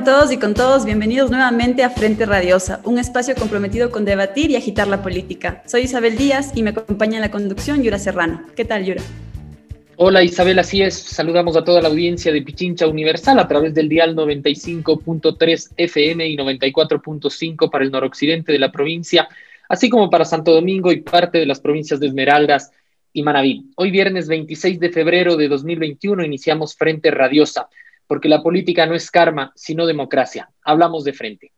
Con todos y con todos, bienvenidos nuevamente a Frente Radiosa, un espacio comprometido con debatir y agitar la política. Soy Isabel Díaz y me acompaña en la conducción Yura Serrano. ¿Qué tal, Yura? Hola Isabel, así es. Saludamos a toda la audiencia de Pichincha Universal a través del dial 95.3 FM y 94.5 para el noroccidente de la provincia, así como para Santo Domingo y parte de las provincias de Esmeraldas y Manabí. Hoy viernes 26 de febrero de 2021 iniciamos Frente Radiosa porque la política no es karma, sino democracia. Hablamos de frente.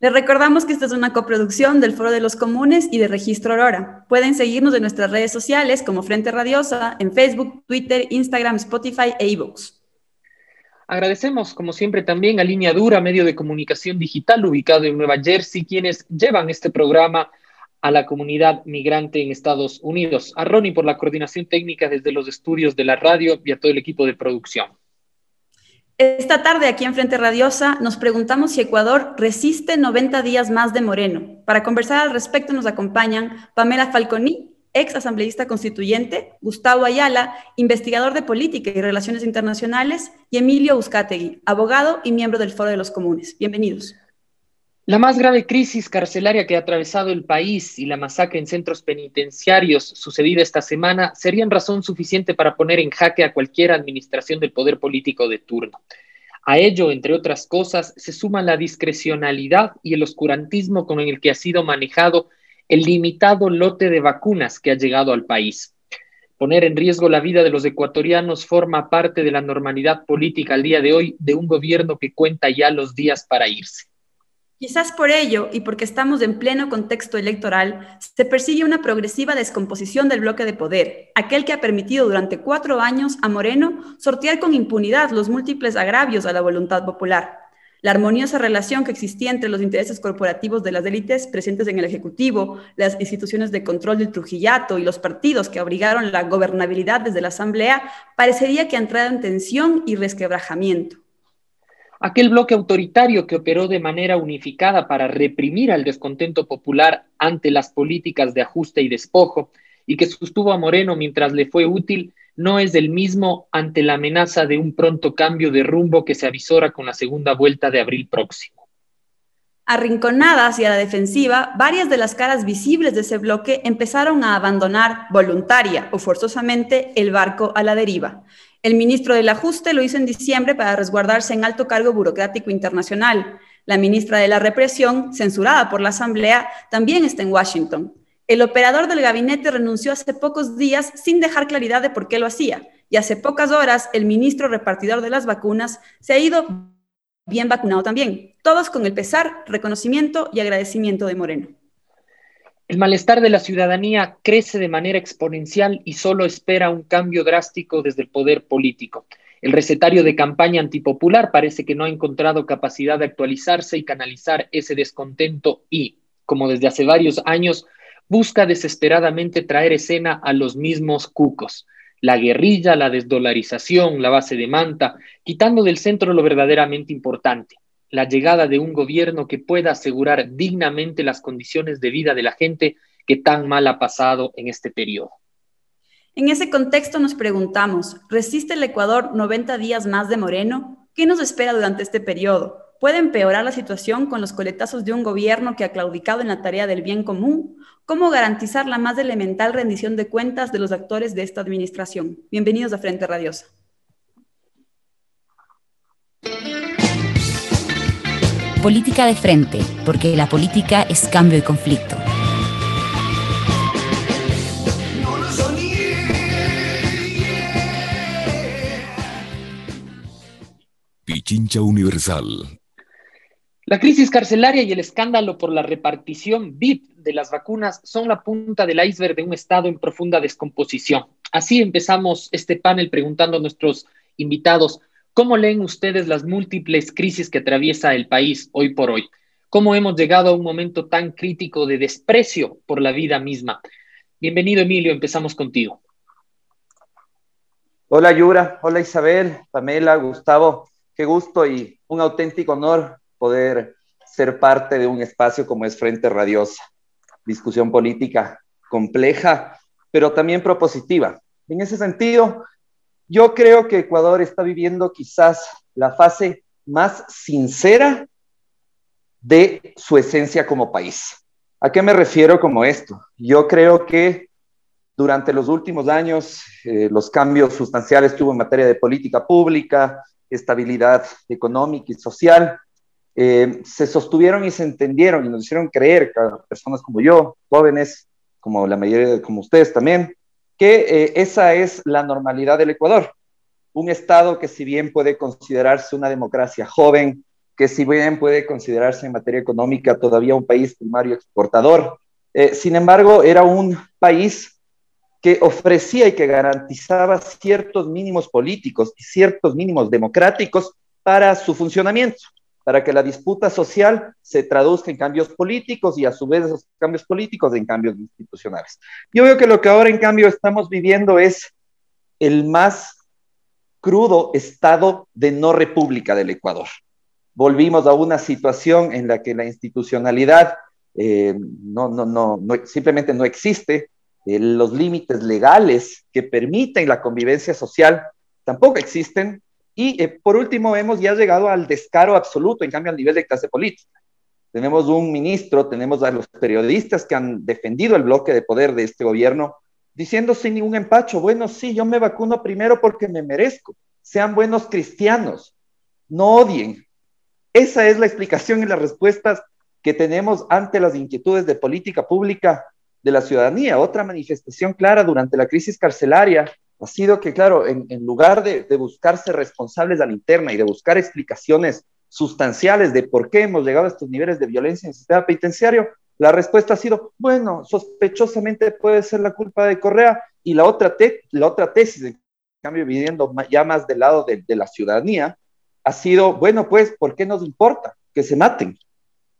Les recordamos que esta es una coproducción del Foro de los Comunes y de Registro Aurora. Pueden seguirnos en nuestras redes sociales como Frente Radiosa en Facebook, Twitter, Instagram, Spotify e iVoox. Agradecemos, como siempre, también a Línea Dura, medio de comunicación digital ubicado en Nueva Jersey, quienes llevan este programa a la comunidad migrante en Estados Unidos. A Ronnie por la coordinación técnica desde los estudios de la radio y a todo el equipo de producción. Esta tarde aquí en Frente Radiosa nos preguntamos si Ecuador resiste 90 días más de Moreno. Para conversar al respecto nos acompañan Pamela Falconi, ex asambleísta constituyente, Gustavo Ayala, investigador de política y relaciones internacionales, y Emilio Uzcategui, abogado y miembro del Foro de los Comunes. Bienvenidos. La más grave crisis carcelaria que ha atravesado el país y la masacre en centros penitenciarios sucedida esta semana serían razón suficiente para poner en jaque a cualquier administración del poder político de turno. A ello, entre otras cosas, se suma la discrecionalidad y el oscurantismo con el que ha sido manejado el limitado lote de vacunas que ha llegado al país. Poner en riesgo la vida de los ecuatorianos forma parte de la normalidad política al día de hoy de un gobierno que cuenta ya los días para irse. Quizás por ello, y porque estamos en pleno contexto electoral, se persigue una progresiva descomposición del bloque de poder, aquel que ha permitido durante cuatro años a Moreno sortear con impunidad los múltiples agravios a la voluntad popular. La armoniosa relación que existía entre los intereses corporativos de las élites presentes en el Ejecutivo, las instituciones de control del Trujillato y los partidos que obligaron la gobernabilidad desde la Asamblea parecería que ha entrado en tensión y resquebrajamiento. Aquel bloque autoritario que operó de manera unificada para reprimir al descontento popular ante las políticas de ajuste y despojo y que sostuvo a Moreno mientras le fue útil, no es el mismo ante la amenaza de un pronto cambio de rumbo que se avisora con la segunda vuelta de abril próximo. Arrinconadas y a la defensiva, varias de las caras visibles de ese bloque empezaron a abandonar voluntaria o forzosamente el barco a la deriva el ministro del Ajuste lo hizo en diciembre para resguardarse en alto cargo burocrático internacional. La ministra de la Represión, censurada por la Asamblea, también está en Washington. El operador del gabinete renunció hace pocos días sin dejar claridad de por qué lo hacía. Y hace pocas horas, el ministro repartidor de las vacunas se ha ido bien vacunado también. Todos con el pesar, reconocimiento y agradecimiento de Moreno. El malestar de la ciudadanía crece de manera exponencial y solo espera un cambio drástico desde el poder político. El recetario de campaña antipopular parece que no ha encontrado capacidad de actualizarse y canalizar ese descontento y, como desde hace varios años, busca desesperadamente traer escena a los mismos cucos. La guerrilla, la desdolarización, la base de manta, quitando del centro lo verdaderamente importante, la llegada de un gobierno que pueda asegurar dignamente las condiciones de vida de la gente que tan mal ha pasado en este periodo. En ese contexto nos preguntamos, ¿resiste el Ecuador 90 días más de Moreno? ¿Qué nos espera durante este periodo? ¿Puede empeorar la situación con los coletazos de un gobierno que ha claudicado en la tarea del bien común? ¿Cómo garantizar la más elemental rendición de cuentas de los actores de esta administración? Bienvenidos a Frente Radiosa. Política de frente, porque la política es cambio y conflicto. Pichincha Universal. La crisis carcelaria y el escándalo por la repartición VIP de las vacunas son la punta del iceberg de un Estado en profunda descomposición. Así empezamos este panel preguntando a nuestros invitados ¿Cómo leen ustedes las múltiples crisis que atraviesa el país hoy por hoy? cómo hemos llegado a un momento tan crítico de desprecio por la vida misma. Bienvenido, Emilio, empezamos contigo. Hola, Yura. Hola, Isabel, Pamela, Gustavo. Qué gusto y un auténtico honor poder ser parte de un espacio como es Frente Radiosa. Discusión política compleja, pero también propositiva. En ese sentido, yo creo que Ecuador está viviendo quizás la fase más sincera de su esencia como país. ¿A qué me refiero como esto? Yo creo que durante los últimos años eh, los cambios sustanciales tuvo en materia de política pública, estabilidad económica y social, eh, se sostuvieron y se entendieron y nos hicieron creer, personas como yo, jóvenes, como la mayoría, como ustedes también, que eh, esa es la normalidad del Ecuador. Un Estado que si bien puede considerarse una democracia joven, que si bien puede considerarse en materia económica todavía un país primario exportador, eh, sin embargo era un país que ofrecía y que garantizaba ciertos mínimos políticos y ciertos mínimos democráticos para su funcionamiento para que la disputa social se traduzca en cambios políticos y a su vez esos cambios políticos en cambios institucionales. Yo veo que lo que ahora en cambio estamos viviendo es el más crudo estado de no república del Ecuador. Volvimos a una situación en la que la institucionalidad eh, no, no, no, simplemente no existe, eh, los límites legales que permiten la convivencia social tampoco existen, y eh, por último, hemos ya llegado al descaro absoluto, en cambio, al nivel de clase política. Tenemos un ministro, tenemos a los periodistas que han defendido el bloque de poder de este gobierno, diciendo sin ningún empacho, bueno, sí, yo me vacuno primero porque me merezco. Sean buenos cristianos, no odien. Esa es la explicación y las respuestas que tenemos ante las inquietudes de política pública de la ciudadanía. Otra manifestación clara durante la crisis carcelaria ha sido que, claro, en, lugar de, buscarse responsables a la interna y de buscar explicaciones sustanciales de por qué hemos llegado a estos niveles de violencia en el sistema penitenciario, la respuesta ha sido, bueno, sospechosamente puede ser la culpa de Correa y la otra, la otra tesis, en cambio, viviendo ya más del lado de, de la ciudadanía, ha sido, bueno, pues, ¿por qué nos importa que se maten?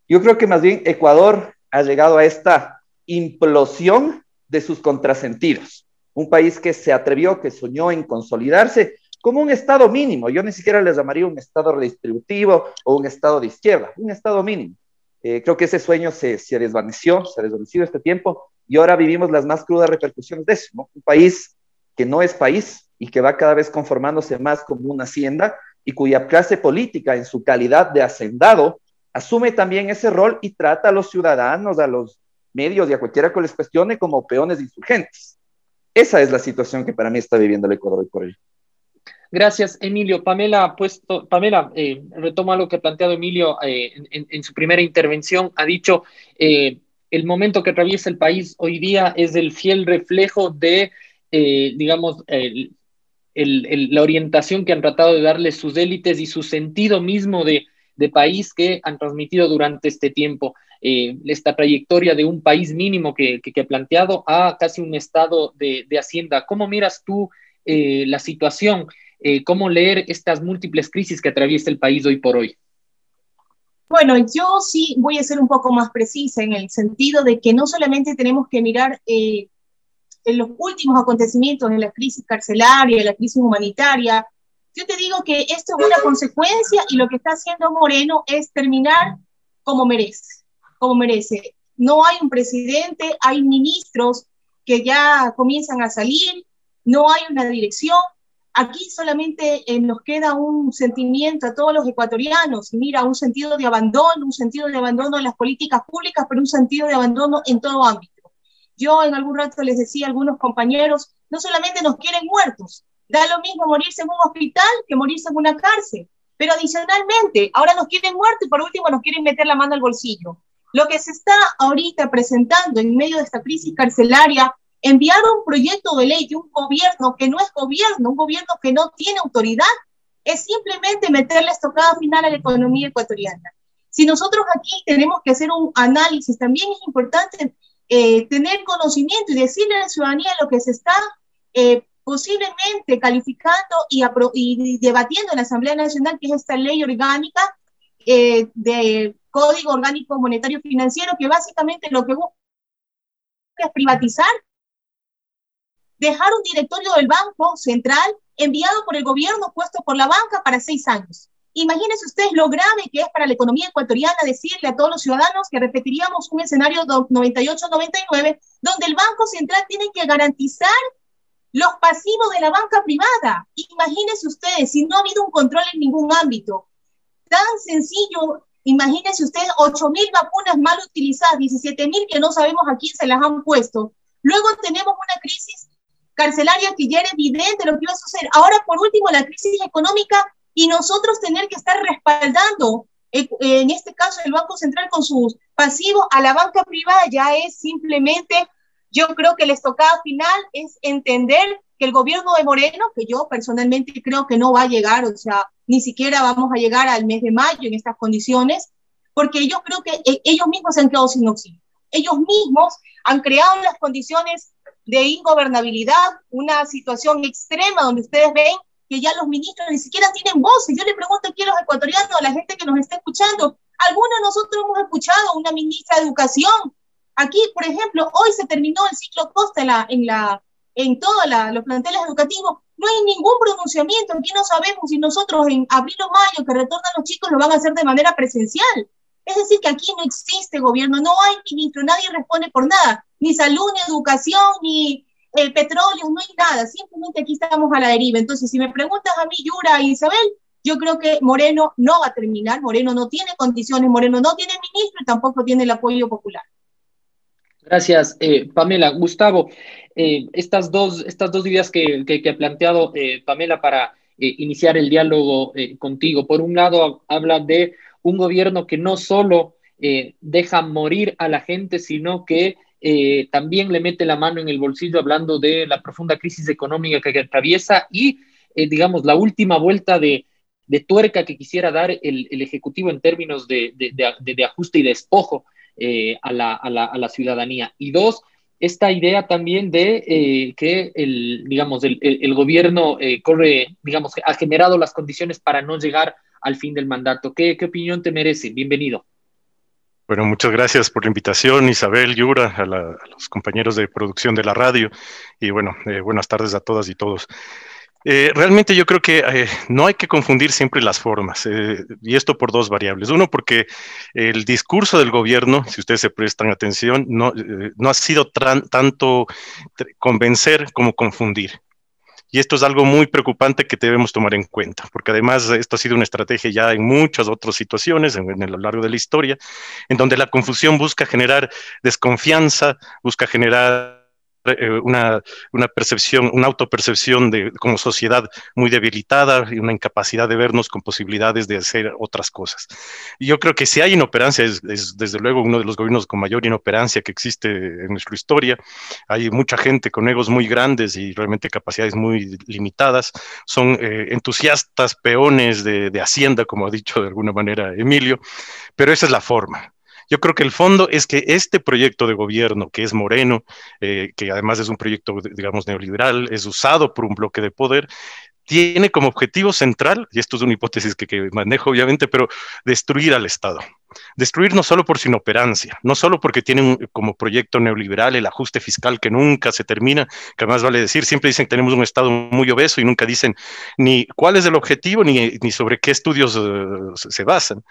Yo creo que más bien Ecuador ha llegado a esta implosión de sus contrasentidos un país que se atrevió, que soñó en consolidarse como un Estado mínimo. Yo ni siquiera les llamaría un Estado redistributivo o un Estado de izquierda, un Estado mínimo. Eh, creo que ese sueño se, se, desvaneció, se ha desvanecido este tiempo y ahora vivimos las más crudas repercusiones de eso. Un país que no es país y que va cada vez conformándose más como una hacienda y cuya clase política en su calidad de hacendado asume también ese rol y trata a los ciudadanos, a los medios y a cualquiera que les cuestione como peones insurgentes. Esa es la situación que para mí está viviendo el Ecuador hoy por. Gracias, Emilio. Pamela puesto, Pamela, eh, retomo algo que ha planteado Emilio eh, en, su primera intervención. Ha dicho, eh, el momento que atraviesa el país hoy día es el fiel reflejo de, eh, digamos, la orientación que han tratado de darle sus élites y su sentido mismo de, de país que han transmitido durante este tiempo. Eh, esta trayectoria de un país mínimo que, que, ha planteado a casi un estado de, de hacienda. ¿Cómo miras tú eh, la situación? Eh, ¿Cómo leer estas múltiples crisis que atraviesa el país hoy por hoy? Bueno, yo sí voy a ser un poco más precisa en el sentido de que no solamente tenemos que mirar en los últimos acontecimientos de la crisis carcelaria, la crisis humanitaria, yo te digo que esto es una consecuencia y lo que está haciendo Moreno es terminar como merece como merece. No hay un presidente, hay ministros que ya comienzan a salir, no hay una dirección. Aquí solamente eh, nos queda un sentimiento a todos los ecuatorianos, mira, un sentido de abandono, un sentido de abandono en las políticas públicas, pero un sentido de abandono en todo ámbito. Yo en algún rato les decía a algunos compañeros, no solamente nos quieren muertos, da lo mismo morirse en un hospital que morirse en una cárcel, pero adicionalmente, ahora nos quieren muertos y por último nos quieren meter la mano al bolsillo. Lo que se está ahorita presentando en medio de esta crisis carcelaria, enviar un proyecto de ley de un gobierno que no es gobierno, un gobierno que no tiene autoridad, es simplemente meterle estocada final a la economía ecuatoriana. Si nosotros aquí tenemos que hacer un análisis, también es importante eh, tener conocimiento y decirle a la ciudadanía lo que se está eh, posiblemente calificando y, y, debatiendo en la Asamblea Nacional, que es esta ley orgánica eh, de Código Orgánico Monetario Financiero, que básicamente lo que busca es privatizar, dejar un directorio del Banco Central enviado por el gobierno, puesto por la banca para seis años. Imagínense ustedes lo grave que es para la economía ecuatoriana decirle a todos los ciudadanos que repetiríamos un escenario 98-99, donde el Banco Central tiene que garantizar los pasivos de la banca privada. Imagínense ustedes, si no ha habido un control en ningún ámbito, tan sencillo, imagínense ustedes 8 mil vacunas mal utilizadas, 17 mil que no sabemos a quién se las han puesto. Luego tenemos una crisis carcelaria que ya era evidente lo que iba a suceder. Ahora, por último, la crisis económica y nosotros tener que estar respaldando, eh, en este caso el Banco Central con sus pasivos a la banca privada ya es simplemente, yo creo que la estocada final es entender que el gobierno de Moreno, que yo personalmente creo que no va a llegar, o sea, ni siquiera vamos a llegar al mes de mayo en estas condiciones, porque yo creo que eh, ellos mismos se han quedado sin oxígeno. Ellos mismos han creado las condiciones de ingobernabilidad, una situación extrema donde ustedes ven que ya los ministros ni siquiera tienen voz. Y yo le pregunto aquí a los ecuatorianos, a la gente que nos está escuchando, algunos de nosotros hemos escuchado a una ministra de Educación. Aquí, por ejemplo, hoy se terminó el ciclo Costa la, en, la, en todos los planteles educativos. No hay ningún pronunciamiento. Aquí no sabemos si nosotros en abril o mayo que retornan los chicos lo van a hacer de manera presencial. Es decir, que aquí no existe gobierno, no hay ministro, nadie responde por nada, ni salud, ni educación, ni el petróleo, no hay nada, simplemente aquí estamos a la deriva. Entonces, si me preguntas a mí, Yura y Isabel, yo creo que Moreno no va a terminar, Moreno no tiene condiciones, Moreno no tiene ministro y tampoco tiene el apoyo popular. Gracias, eh, Pamela. Gustavo, eh, estas, dos, estas dos ideas que, ha planteado eh, Pamela para iniciar el diálogo contigo, por un lado habla de un gobierno que no solo deja morir a la gente, sino que eh, también le mete la mano en el bolsillo hablando de la profunda crisis económica que, atraviesa y, eh, digamos, la última vuelta de, tuerca que quisiera dar el, Ejecutivo en términos de, ajuste y despojo eh, a, la, ciudadanía. Y dos, esta idea también de que el, digamos, el, gobierno corre, digamos, ha generado las condiciones para no llegar al fin del mandato. ¿Qué, qué opinión te merece? Bienvenido. Bueno, muchas gracias por la invitación, Isabel, Yura, a, los compañeros de producción de la radio y bueno, eh, buenas tardes a todas y todos. Eh, realmente yo creo que eh, no hay que confundir siempre las formas, y esto por dos variables. Uno, porque el discurso del gobierno, si ustedes se prestan atención, no, no ha sido tanto convencer como confundir. Y esto es algo muy preocupante que debemos tomar en cuenta, porque además esto ha sido una estrategia ya en muchas otras situaciones en, a lo largo de la historia, en donde la confusión busca generar desconfianza, busca generar eh, una, una, percepción, una autopercepción de, como sociedad muy debilitada y una incapacidad de vernos con posibilidades de hacer otras cosas. Y yo creo que si hay inoperancia, es, desde luego uno de los gobiernos con mayor inoperancia que existe en nuestra historia. Hay mucha gente con egos muy grandes y realmente capacidades muy limitadas. Son eh, entusiastas, peones de, de Hacienda, como ha dicho de alguna manera Emilio, pero esa es la forma. Yo creo que el fondo es que este proyecto de gobierno, que es moreno, eh, que además es un proyecto, digamos, neoliberal, es usado por un bloque de poder, tiene como objetivo central, y esto es una hipótesis que, manejo obviamente, pero destruir al Estado. Destruir no solo por su inoperancia, no solo porque tienen como proyecto neoliberal el ajuste fiscal que nunca se termina, que además vale decir, siempre dicen que tenemos un Estado muy obeso y nunca dicen ni cuál es el objetivo ni, ni sobre qué estudios eh, se basan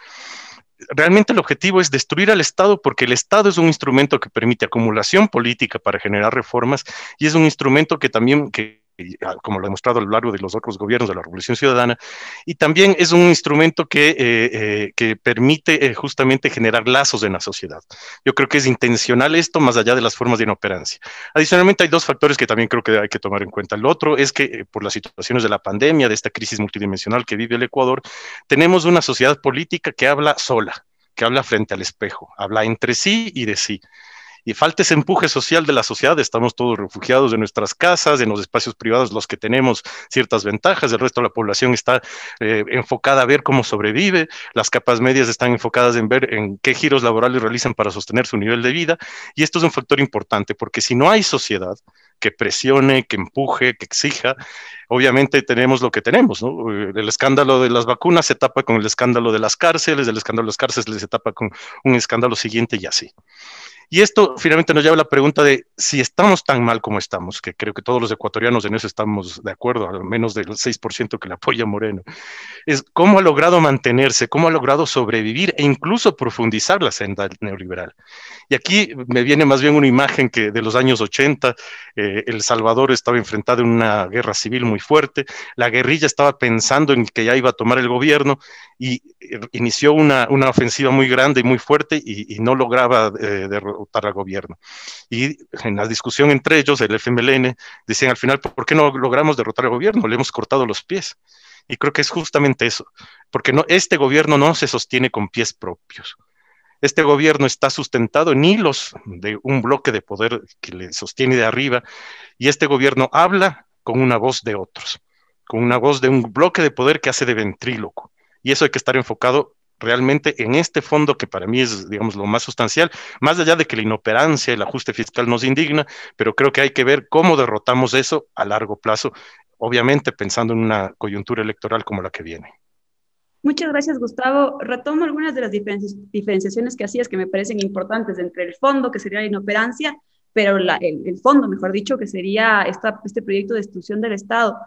realmente el objetivo es destruir al Estado porque el Estado es un instrumento que permite acumulación política para generar reformas y es un instrumento que también, que, como lo ha demostrado a lo largo de los otros gobiernos de la Revolución Ciudadana, y también es un instrumento que, eh, eh, permite eh, justamente generar lazos en la sociedad. Yo creo que es intencional esto más allá de las formas de inoperancia. Adicionalmente hay dos factores que también creo que hay que tomar en cuenta. El otro es que por las situaciones de la pandemia, de esta crisis multidimensional que vive el Ecuador, tenemos una sociedad política que habla sola que habla frente al espejo, habla entre sí y de sí. Y falta ese empuje social de la sociedad, estamos todos refugiados en nuestras casas, en los espacios privados, los que tenemos ciertas ventajas, el resto de la población está eh, enfocada a ver cómo sobrevive, las capas medias están enfocadas en ver en qué giros laborales realizan para sostener su nivel de vida, y esto es un factor importante, porque si no hay sociedad, que presione, que empuje, que exija. Obviamente tenemos lo que tenemos, ¿no? El escándalo de las vacunas se tapa con el escándalo de las cárceles, el escándalo de las cárceles se tapa con un escándalo siguiente y así. Y esto finalmente nos lleva a la pregunta de si estamos tan mal como estamos, que creo que todos los ecuatorianos en eso estamos de acuerdo, al menos del 6% que le apoya Moreno, es cómo ha logrado mantenerse, cómo ha logrado sobrevivir e incluso profundizar la senda neoliberal. Y aquí me viene más bien una imagen que de los años 80, eh, El Salvador estaba enfrentado en una guerra civil muy fuerte, la guerrilla estaba pensando en que ya iba a tomar el gobierno y eh, inició una, una ofensiva muy grande y muy fuerte y, y no lograba eh, derrotar al gobierno. Y en la discusión entre ellos, el FMLN, decían al final, ¿por qué no logramos derrotar al gobierno? Le hemos cortado los pies. Y creo que es justamente eso, porque no, este gobierno no se sostiene con pies propios. Este gobierno está sustentado en hilos de un bloque de poder que le sostiene de arriba y este gobierno habla con una voz de otros, con una voz de un bloque de poder que hace de ventríloco. Y eso hay que estar enfocado realmente en este fondo que para mí es, digamos, lo más sustancial, más allá de que la inoperancia, el ajuste fiscal nos indigna, pero creo que hay que ver cómo derrotamos eso a largo plazo, obviamente pensando en una coyuntura electoral como la que viene. Muchas gracias, Gustavo. Retomo algunas de las diferenciaciones que hacías que me parecen importantes entre el fondo, que sería la inoperancia, pero el, el, fondo, mejor dicho, que sería esta, este proyecto de destrucción del Estado.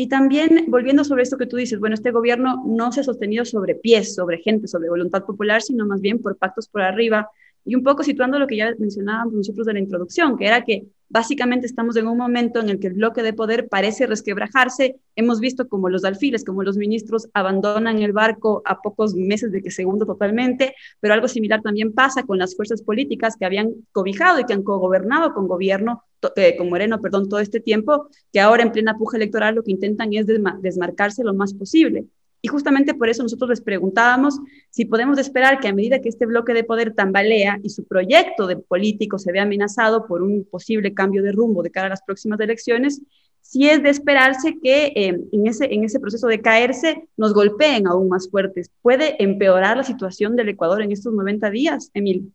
Y también, volviendo sobre esto que tú dices, bueno, este gobierno no se ha sostenido sobre pies, sobre gente, sobre voluntad popular, sino más bien por pactos por arriba. Y un poco situando lo que ya mencionábamos nosotros de la introducción, que era que básicamente estamos en un momento en el que el bloque de poder parece resquebrajarse. Hemos visto como los alfiles, como los ministros abandonan el barco a pocos meses de que se hunda totalmente, pero algo similar también pasa con las fuerzas políticas que habían cobijado y que han cogobernado con gobierno eh, con Moreno, perdón, todo este tiempo, que ahora en plena puja electoral lo que intentan es desmarcarse lo más posible. Y justamente por eso nosotros les preguntábamos si podemos esperar que a medida que este bloque de poder tambalea y su proyecto de político se ve amenazado por un posible cambio de rumbo de cara a las próximas elecciones, si es de esperarse que eh, en, ese, en ese proceso de caerse nos golpeen aún más fuertes. ¿Puede empeorar la situación del Ecuador en estos 90 días, Emil?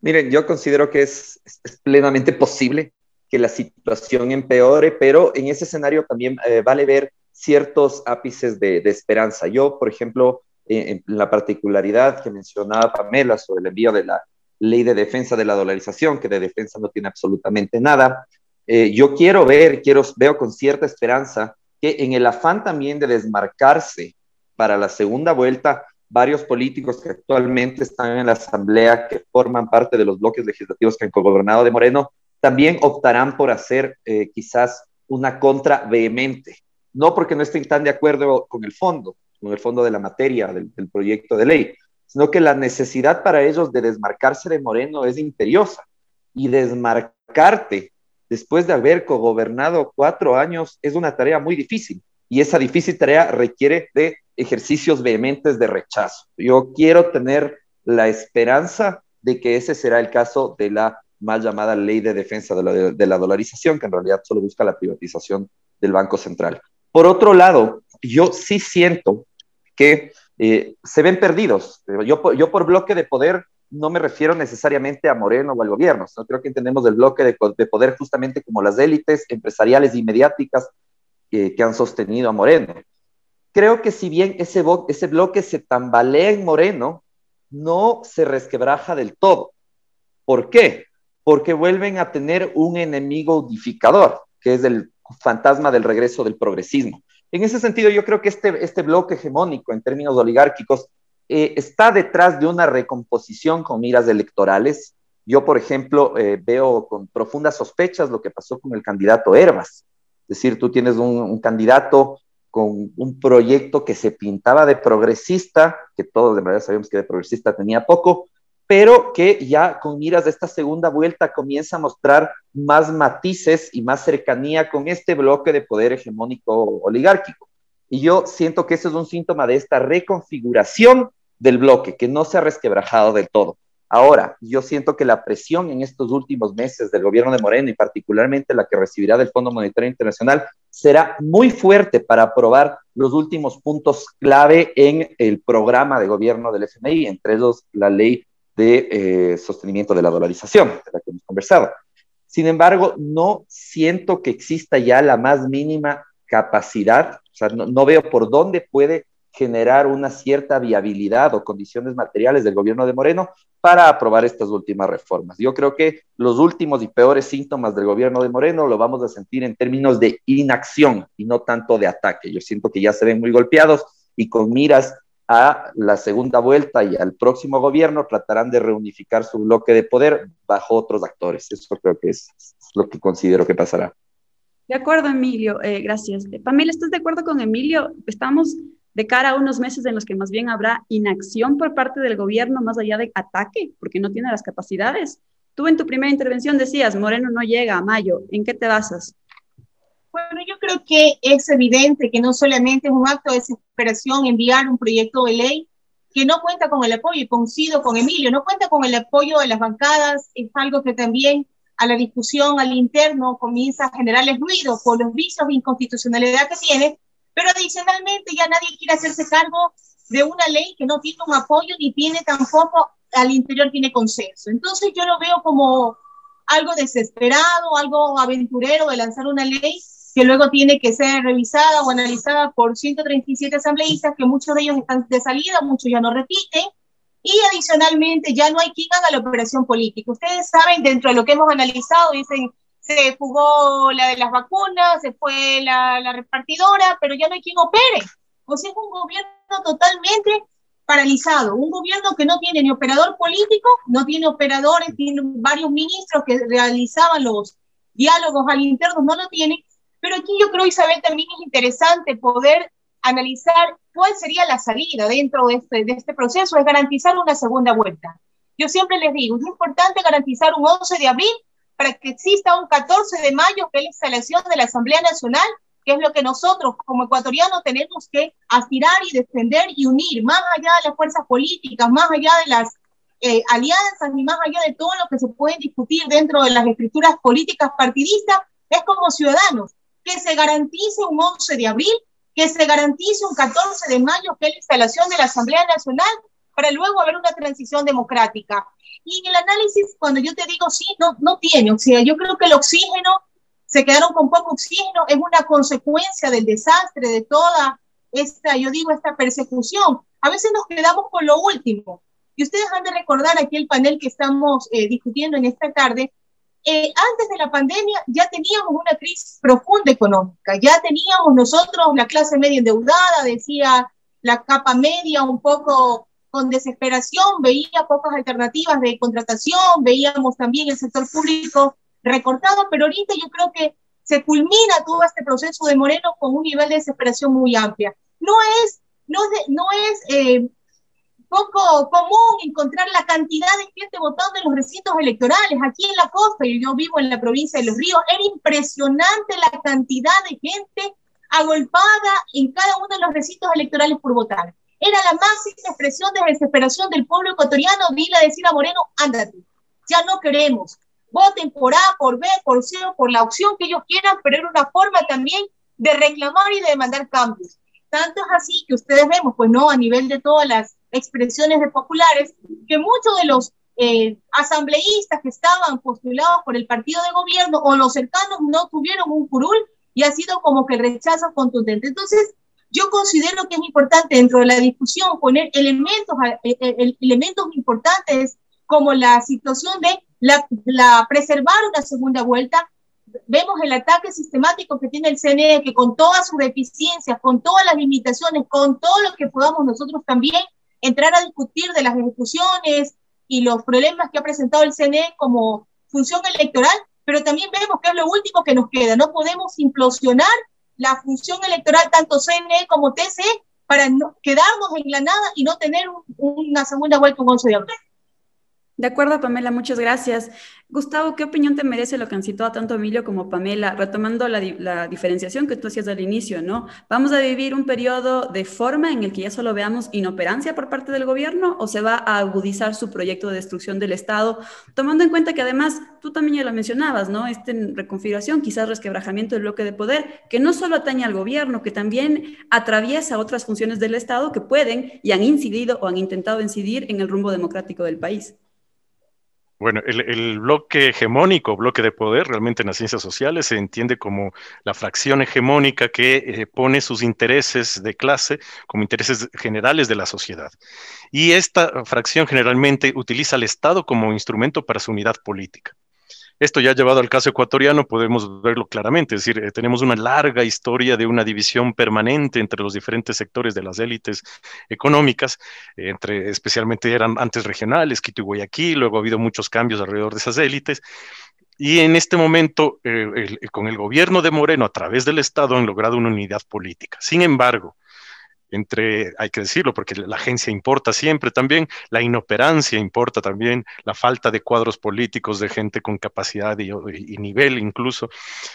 Miren, yo considero que es, es plenamente posible que la situación empeore, pero en ese escenario también eh, vale ver ciertos ápices de, esperanza. Yo, por ejemplo, en, la particularidad que mencionaba Pamela sobre el envío de la ley de defensa de la dolarización, que de defensa no tiene absolutamente nada, eh, yo quiero ver, quiero, veo con cierta esperanza que en el afán también de desmarcarse para la segunda vuelta, varios políticos que actualmente están en la Asamblea, que forman parte de los bloques legislativos que han gobernado de Moreno, también optarán por hacer eh, quizás una contra vehemente no porque no estén tan de acuerdo con el fondo, con el fondo de la materia del, proyecto de ley, sino que la necesidad para ellos de desmarcarse de Moreno es imperiosa. Y desmarcarte después de haber gobernado cuatro años es una tarea muy difícil. Y esa difícil tarea requiere de ejercicios vehementes de rechazo. Yo quiero tener la esperanza de que ese será el caso de la mal llamada ley de defensa de la, de la dolarización, que en realidad solo busca la privatización del Banco Central. Por otro lado, yo sí siento que eh, se ven perdidos. Yo, por bloque de poder no me refiero necesariamente a Moreno o al gobierno, sino creo que entendemos el bloque de, poder justamente como las élites empresariales y mediáticas que han sostenido a Moreno. Creo que si bien ese, ese bloque se tambalea en Moreno, no se resquebraja del todo. ¿Por qué? Porque vuelven a tener un enemigo unificador, que es el fantasma del regreso del progresismo. En ese sentido, yo creo que este, este bloque hegemónico en términos oligárquicos eh, está detrás de una recomposición con miras electorales. Yo, por ejemplo, eh, veo con profundas sospechas lo que pasó con el candidato Herbas. Es decir, tú tienes un, un candidato con un proyecto que se pintaba de progresista, que todos de verdad sabemos que de progresista tenía poco, pero que ya con miras de esta segunda vuelta comienza a mostrar más matices y más cercanía con este bloque de poder hegemónico oligárquico. Y yo siento que eso es un síntoma de esta reconfiguración del bloque, que no se ha resquebrajado del todo. Ahora, yo siento que la presión en estos últimos meses del gobierno de Moreno y particularmente la que recibirá del Fondo Monetario Internacional será muy fuerte para aprobar los últimos puntos clave en el programa de gobierno del FMI, entre ellos la ley de eh, sostenimiento de la dolarización, de la que hemos conversado. Sin embargo, no siento que exista ya la más mínima capacidad, o sea, no, veo por dónde puede generar una cierta viabilidad o condiciones materiales del gobierno de Moreno para aprobar estas últimas reformas. Yo creo que los últimos y peores síntomas del gobierno de Moreno lo vamos a sentir en términos de inacción y no tanto de ataque. Yo siento que ya se ven muy golpeados y con miras a la segunda vuelta y al próximo gobierno tratarán de reunificar su bloque de poder bajo otros actores. Eso creo que es lo que considero que pasará. De acuerdo, Emilio. Eh, gracias. Pamela, ¿estás de acuerdo con Emilio? Estamos de cara a unos meses en los que más bien habrá inacción por parte del gobierno más allá de ataque, porque no tiene las capacidades. Tú en tu primera intervención decías, Moreno no llega a mayo. ¿En qué te basas? Bueno, yo creo que es evidente que no solamente es un acto de desesperación enviar un proyecto de ley que no cuenta con el apoyo, y coincido con Emilio, no cuenta con el apoyo de las bancadas, es algo que también a la discusión al interno comienza a generarles ruido por los vicios de inconstitucionalidad que tiene, pero adicionalmente ya nadie quiere hacerse cargo de una ley que no tiene un apoyo ni tiene tampoco al interior tiene consenso. Entonces yo lo veo como algo desesperado, algo aventurero de lanzar una ley que luego tiene que ser revisada o analizada por 137 asambleístas, que muchos de ellos están de salida, muchos ya no repiten, y adicionalmente ya no hay quien haga la operación política. Ustedes saben, dentro de lo que hemos analizado, dicen, se fugó la de las vacunas, se fue la, la repartidora, pero ya no hay quien opere. O sea, es un gobierno totalmente paralizado, un gobierno que no tiene ni operador político, no tiene operadores, tiene varios ministros que realizaban los diálogos al interno, no lo tienen, pero aquí yo creo, Isabel, también es interesante poder analizar cuál sería la salida dentro de este, de este proceso, es garantizar una segunda vuelta. Yo siempre les digo, es importante garantizar un 11 de abril para que exista un 14 de mayo, que es la instalación de la Asamblea Nacional, que es lo que nosotros como ecuatorianos tenemos que aspirar y defender y unir, más allá de las fuerzas políticas, más allá de las eh, alianzas y más allá de todo lo que se puede discutir dentro de las escrituras políticas partidistas, es como ciudadanos que se garantice un 11 de abril, que se garantice un 14 de mayo, que es la instalación de la Asamblea Nacional, para luego haber una transición democrática. Y en el análisis, cuando yo te digo sí, no, no tiene, o sea, yo creo que el oxígeno, se quedaron con poco oxígeno, es una consecuencia del desastre, de toda esta, yo digo, esta persecución. A veces nos quedamos con lo último. Y ustedes han de recordar aquí el panel que estamos eh, discutiendo en esta tarde, eh, antes de la pandemia ya teníamos una crisis profunda económica, ya teníamos nosotros la clase media endeudada, decía la capa media un poco con desesperación, veía pocas alternativas de contratación, veíamos también el sector público recortado, pero ahorita yo creo que se culmina todo este proceso de Moreno con un nivel de desesperación muy amplia. No es, no es, no es eh, poco común encontrar la cantidad de gente votando en los recintos electorales. Aquí en la costa, y yo vivo en la provincia de Los Ríos, era impresionante la cantidad de gente agolpada en cada uno de los recintos electorales por votar. Era la máxima expresión de desesperación del pueblo ecuatoriano de a decir a Moreno, ándate, ya no queremos. Voten por A, por B, por C, por la opción que ellos quieran, pero era una forma también de reclamar y de demandar cambios. Tanto es así que ustedes vemos, pues no, a nivel de todas las expresiones de populares, que muchos de los eh, asambleístas que estaban postulados por el partido de gobierno o los cercanos no tuvieron un curul y ha sido como que rechazo contundente. Entonces, yo considero que es importante dentro de la discusión poner elementos, eh, eh, elementos importantes como la situación de la, la preservar una segunda vuelta, vemos el ataque sistemático que tiene el CNE, que con todas sus deficiencias, con todas las limitaciones, con todo lo que podamos nosotros también entrar a discutir de las ejecuciones y los problemas que ha presentado el CNE como función electoral, pero también vemos que es lo último que nos queda. No podemos implosionar la función electoral, tanto CNE como TCE, para no, quedarnos en la nada y no tener una segunda vuelta con de De acuerdo, Pamela, muchas gracias. Gustavo, ¿qué opinión te merece lo que han citado tanto Emilio como Pamela, retomando la, diferenciación que tú hacías al inicio, ¿no? ¿Vamos a vivir un periodo de forma en el que ya solo veamos inoperancia por parte del gobierno o se va a agudizar su proyecto de destrucción del Estado, tomando en cuenta que además, tú también ya lo mencionabas, ¿no? Esta reconfiguración, quizás resquebrajamiento del bloque de poder, que no solo atañe al gobierno, que también atraviesa otras funciones del Estado que pueden y han incidido o han intentado incidir en el rumbo democrático del país. Bueno, el, bloque hegemónico, bloque de poder, realmente en las ciencias sociales se entiende como la fracción hegemónica que eh, pone sus intereses de clase como intereses generales de la sociedad. Y esta fracción generalmente utiliza al Estado como instrumento para su unidad política. Esto ya llevado al caso ecuatoriano podemos verlo claramente, es decir, eh, tenemos una larga historia de una división permanente entre los diferentes sectores de las élites económicas, entre especialmente eran antes regionales, Quito y Guayaquil, luego ha habido muchos cambios alrededor de esas élites. Y en este momento, eh, con el gobierno de Moreno, a través del Estado, han logrado una unidad política. Sin embargo, entre, hay que decirlo, porque la agencia importa siempre también, la inoperancia importa también, la falta de cuadros políticos de gente con capacidad y, nivel incluso.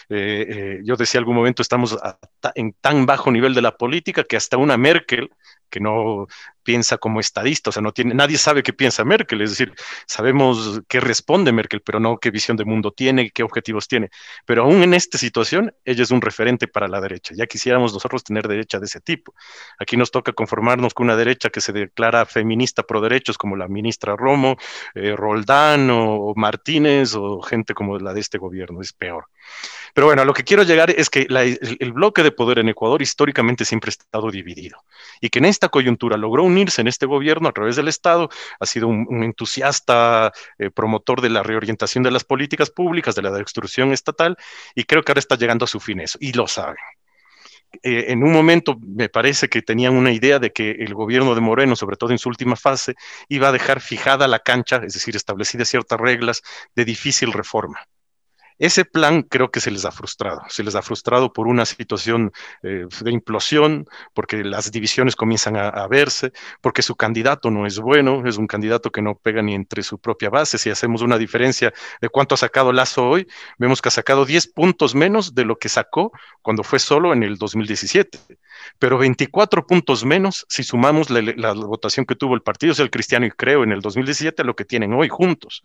Eh, eh, yo decía algún momento, estamos en tan bajo nivel de la política que hasta una Merkel, que no piensa como estadista, o sea, no tiene, nadie sabe qué piensa Merkel, es decir, sabemos qué responde Merkel, pero no qué visión de mundo tiene, qué objetivos tiene. Pero aún en esta situación, ella es un referente para la derecha. Ya quisiéramos nosotros tener derecha de ese tipo. Aquí nos toca conformarnos con una derecha que se declara feminista pro derechos, como la ministra Romo, eh, Roldán o Martínez o gente como la de este gobierno, es peor. Pero bueno, a lo que quiero llegar es que el, bloque de poder en Ecuador históricamente siempre ha estado dividido y que en esta coyuntura logró unirse en este gobierno a través del Estado, ha sido un, entusiasta eh, promotor de la reorientación de las políticas públicas, de la destrucción estatal y creo que ahora está llegando a su fin eso y lo saben. Eh, en un momento me parece que tenían una idea de que el gobierno de Moreno, sobre todo en su última fase, iba a dejar fijada la cancha, es decir, establecidas ciertas reglas de difícil reforma. Ese plan creo que se les ha frustrado, se les ha frustrado por una situación eh, de implosión, porque las divisiones comienzan a, verse, porque su candidato no es bueno, es un candidato que no pega ni entre su propia base. Si hacemos una diferencia de cuánto ha sacado Lazo hoy, vemos que ha sacado 10 puntos menos de lo que sacó cuando fue solo en el 2017, pero 24 puntos menos si sumamos la, votación que tuvo el Partido Social Cristiano y creo en el 2017 a lo que tienen hoy juntos.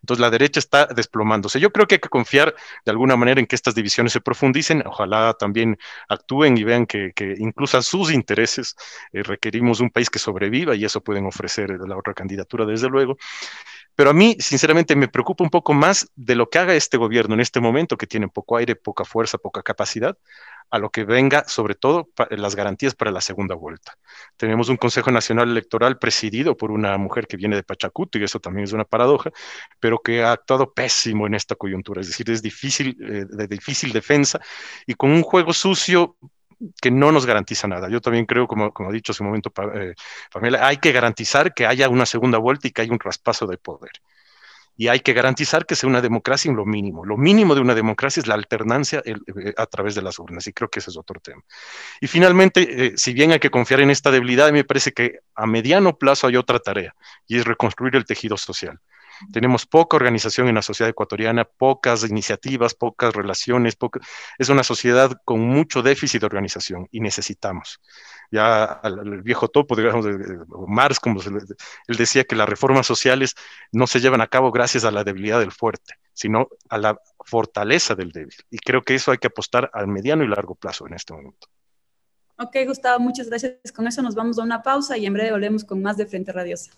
Entonces la derecha está desplomándose. Yo creo que hay que confiar de alguna manera en que estas divisiones se profundicen. Ojalá también actúen y vean que, incluso a sus intereses eh, requerimos un país que sobreviva y eso pueden ofrecer la otra candidatura, desde luego. Pero a mí, sinceramente, me preocupa un poco más de lo que haga este gobierno en este momento, que tiene poco aire, poca fuerza, poca capacidad, a lo que venga, sobre todo, las garantías para la segunda vuelta. Tenemos un Consejo Nacional Electoral presidido por una mujer que viene de Pachacuti, y eso también es una paradoja, pero que ha actuado pésimo en esta coyuntura, es decir, es difícil, eh, de difícil defensa y con un juego sucio que no nos garantiza nada. Yo también creo, como, como ha dicho hace un momento Pamela, hay que garantizar que haya una segunda vuelta y que haya un traspaso de poder. Y hay que garantizar que sea una democracia en lo mínimo. Lo mínimo de una democracia es la alternancia eh, a través de las urnas, y creo que ese es otro tema. Y finalmente, eh, si bien hay que confiar en esta debilidad, me parece que a mediano plazo hay otra tarea, y es reconstruir el tejido social. Tenemos poca organización en la sociedad ecuatoriana, pocas iniciativas, pocas relaciones, es una sociedad con mucho déficit de organización y necesitamos. Ya el viejo topo, digamos, Marx, como él decía que las reformas sociales no se llevan a cabo gracias a la debilidad del fuerte, sino a la fortaleza del débil. Y creo que eso hay que apostar al mediano y largo plazo en este momento. Ok, Gustavo, muchas gracias. Con eso nos vamos a una pausa y en breve volvemos con más de Frente Radiosa.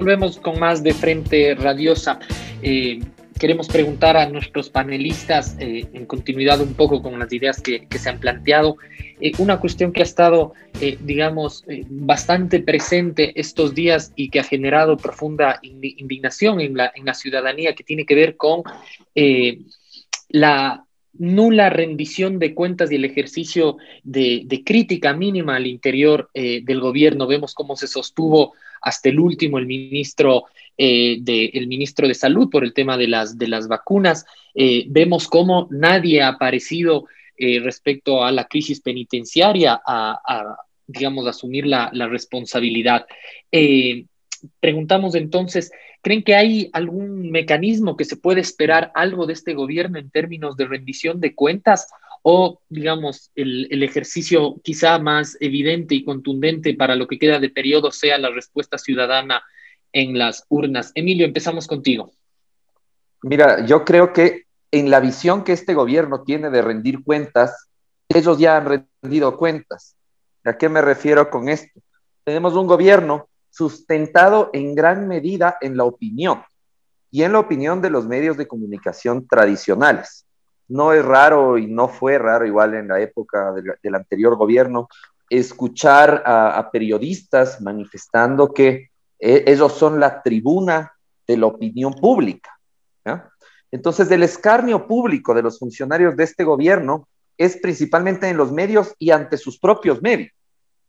Volvemos con más de Frente Radiosa. Eh, queremos preguntar a nuestros panelistas, eh, en continuidad un poco con las ideas que, se han planteado, eh, una cuestión que ha estado, digamos, bastante presente estos días y que ha generado profunda indignación en la, en la ciudadanía, que tiene que ver con la nula rendición de cuentas y el ejercicio de, crítica mínima al interior del gobierno. Vemos cómo se sostuvo hasta el último el ministro, eh, de, el ministro de Salud por el tema de las, de las vacunas. Eh, vemos cómo nadie ha aparecido eh, respecto a la crisis penitenciaria a, digamos, asumir la, la responsabilidad. Preguntamos entonces, ¿creen que hay algún mecanismo que se puede esperar algo de este gobierno en términos de rendición de cuentas? o, digamos, el, ejercicio quizá más evidente y contundente para lo que queda de periodo sea la respuesta ciudadana en las urnas. Emilio, empezamos contigo. Mira, yo creo que en la visión que este gobierno tiene de rendir cuentas, ellos ya han rendido cuentas. ¿A qué me refiero con esto? Tenemos un gobierno sustentado en gran medida en la opinión y en la opinión de los medios de comunicación tradicionales. No es raro y no fue raro igual en la época del, anterior gobierno escuchar a, periodistas manifestando que eh, ellos son la tribuna de la opinión pública. Entonces, el escarnio público de los funcionarios de este gobierno es principalmente en los medios y ante sus propios medios.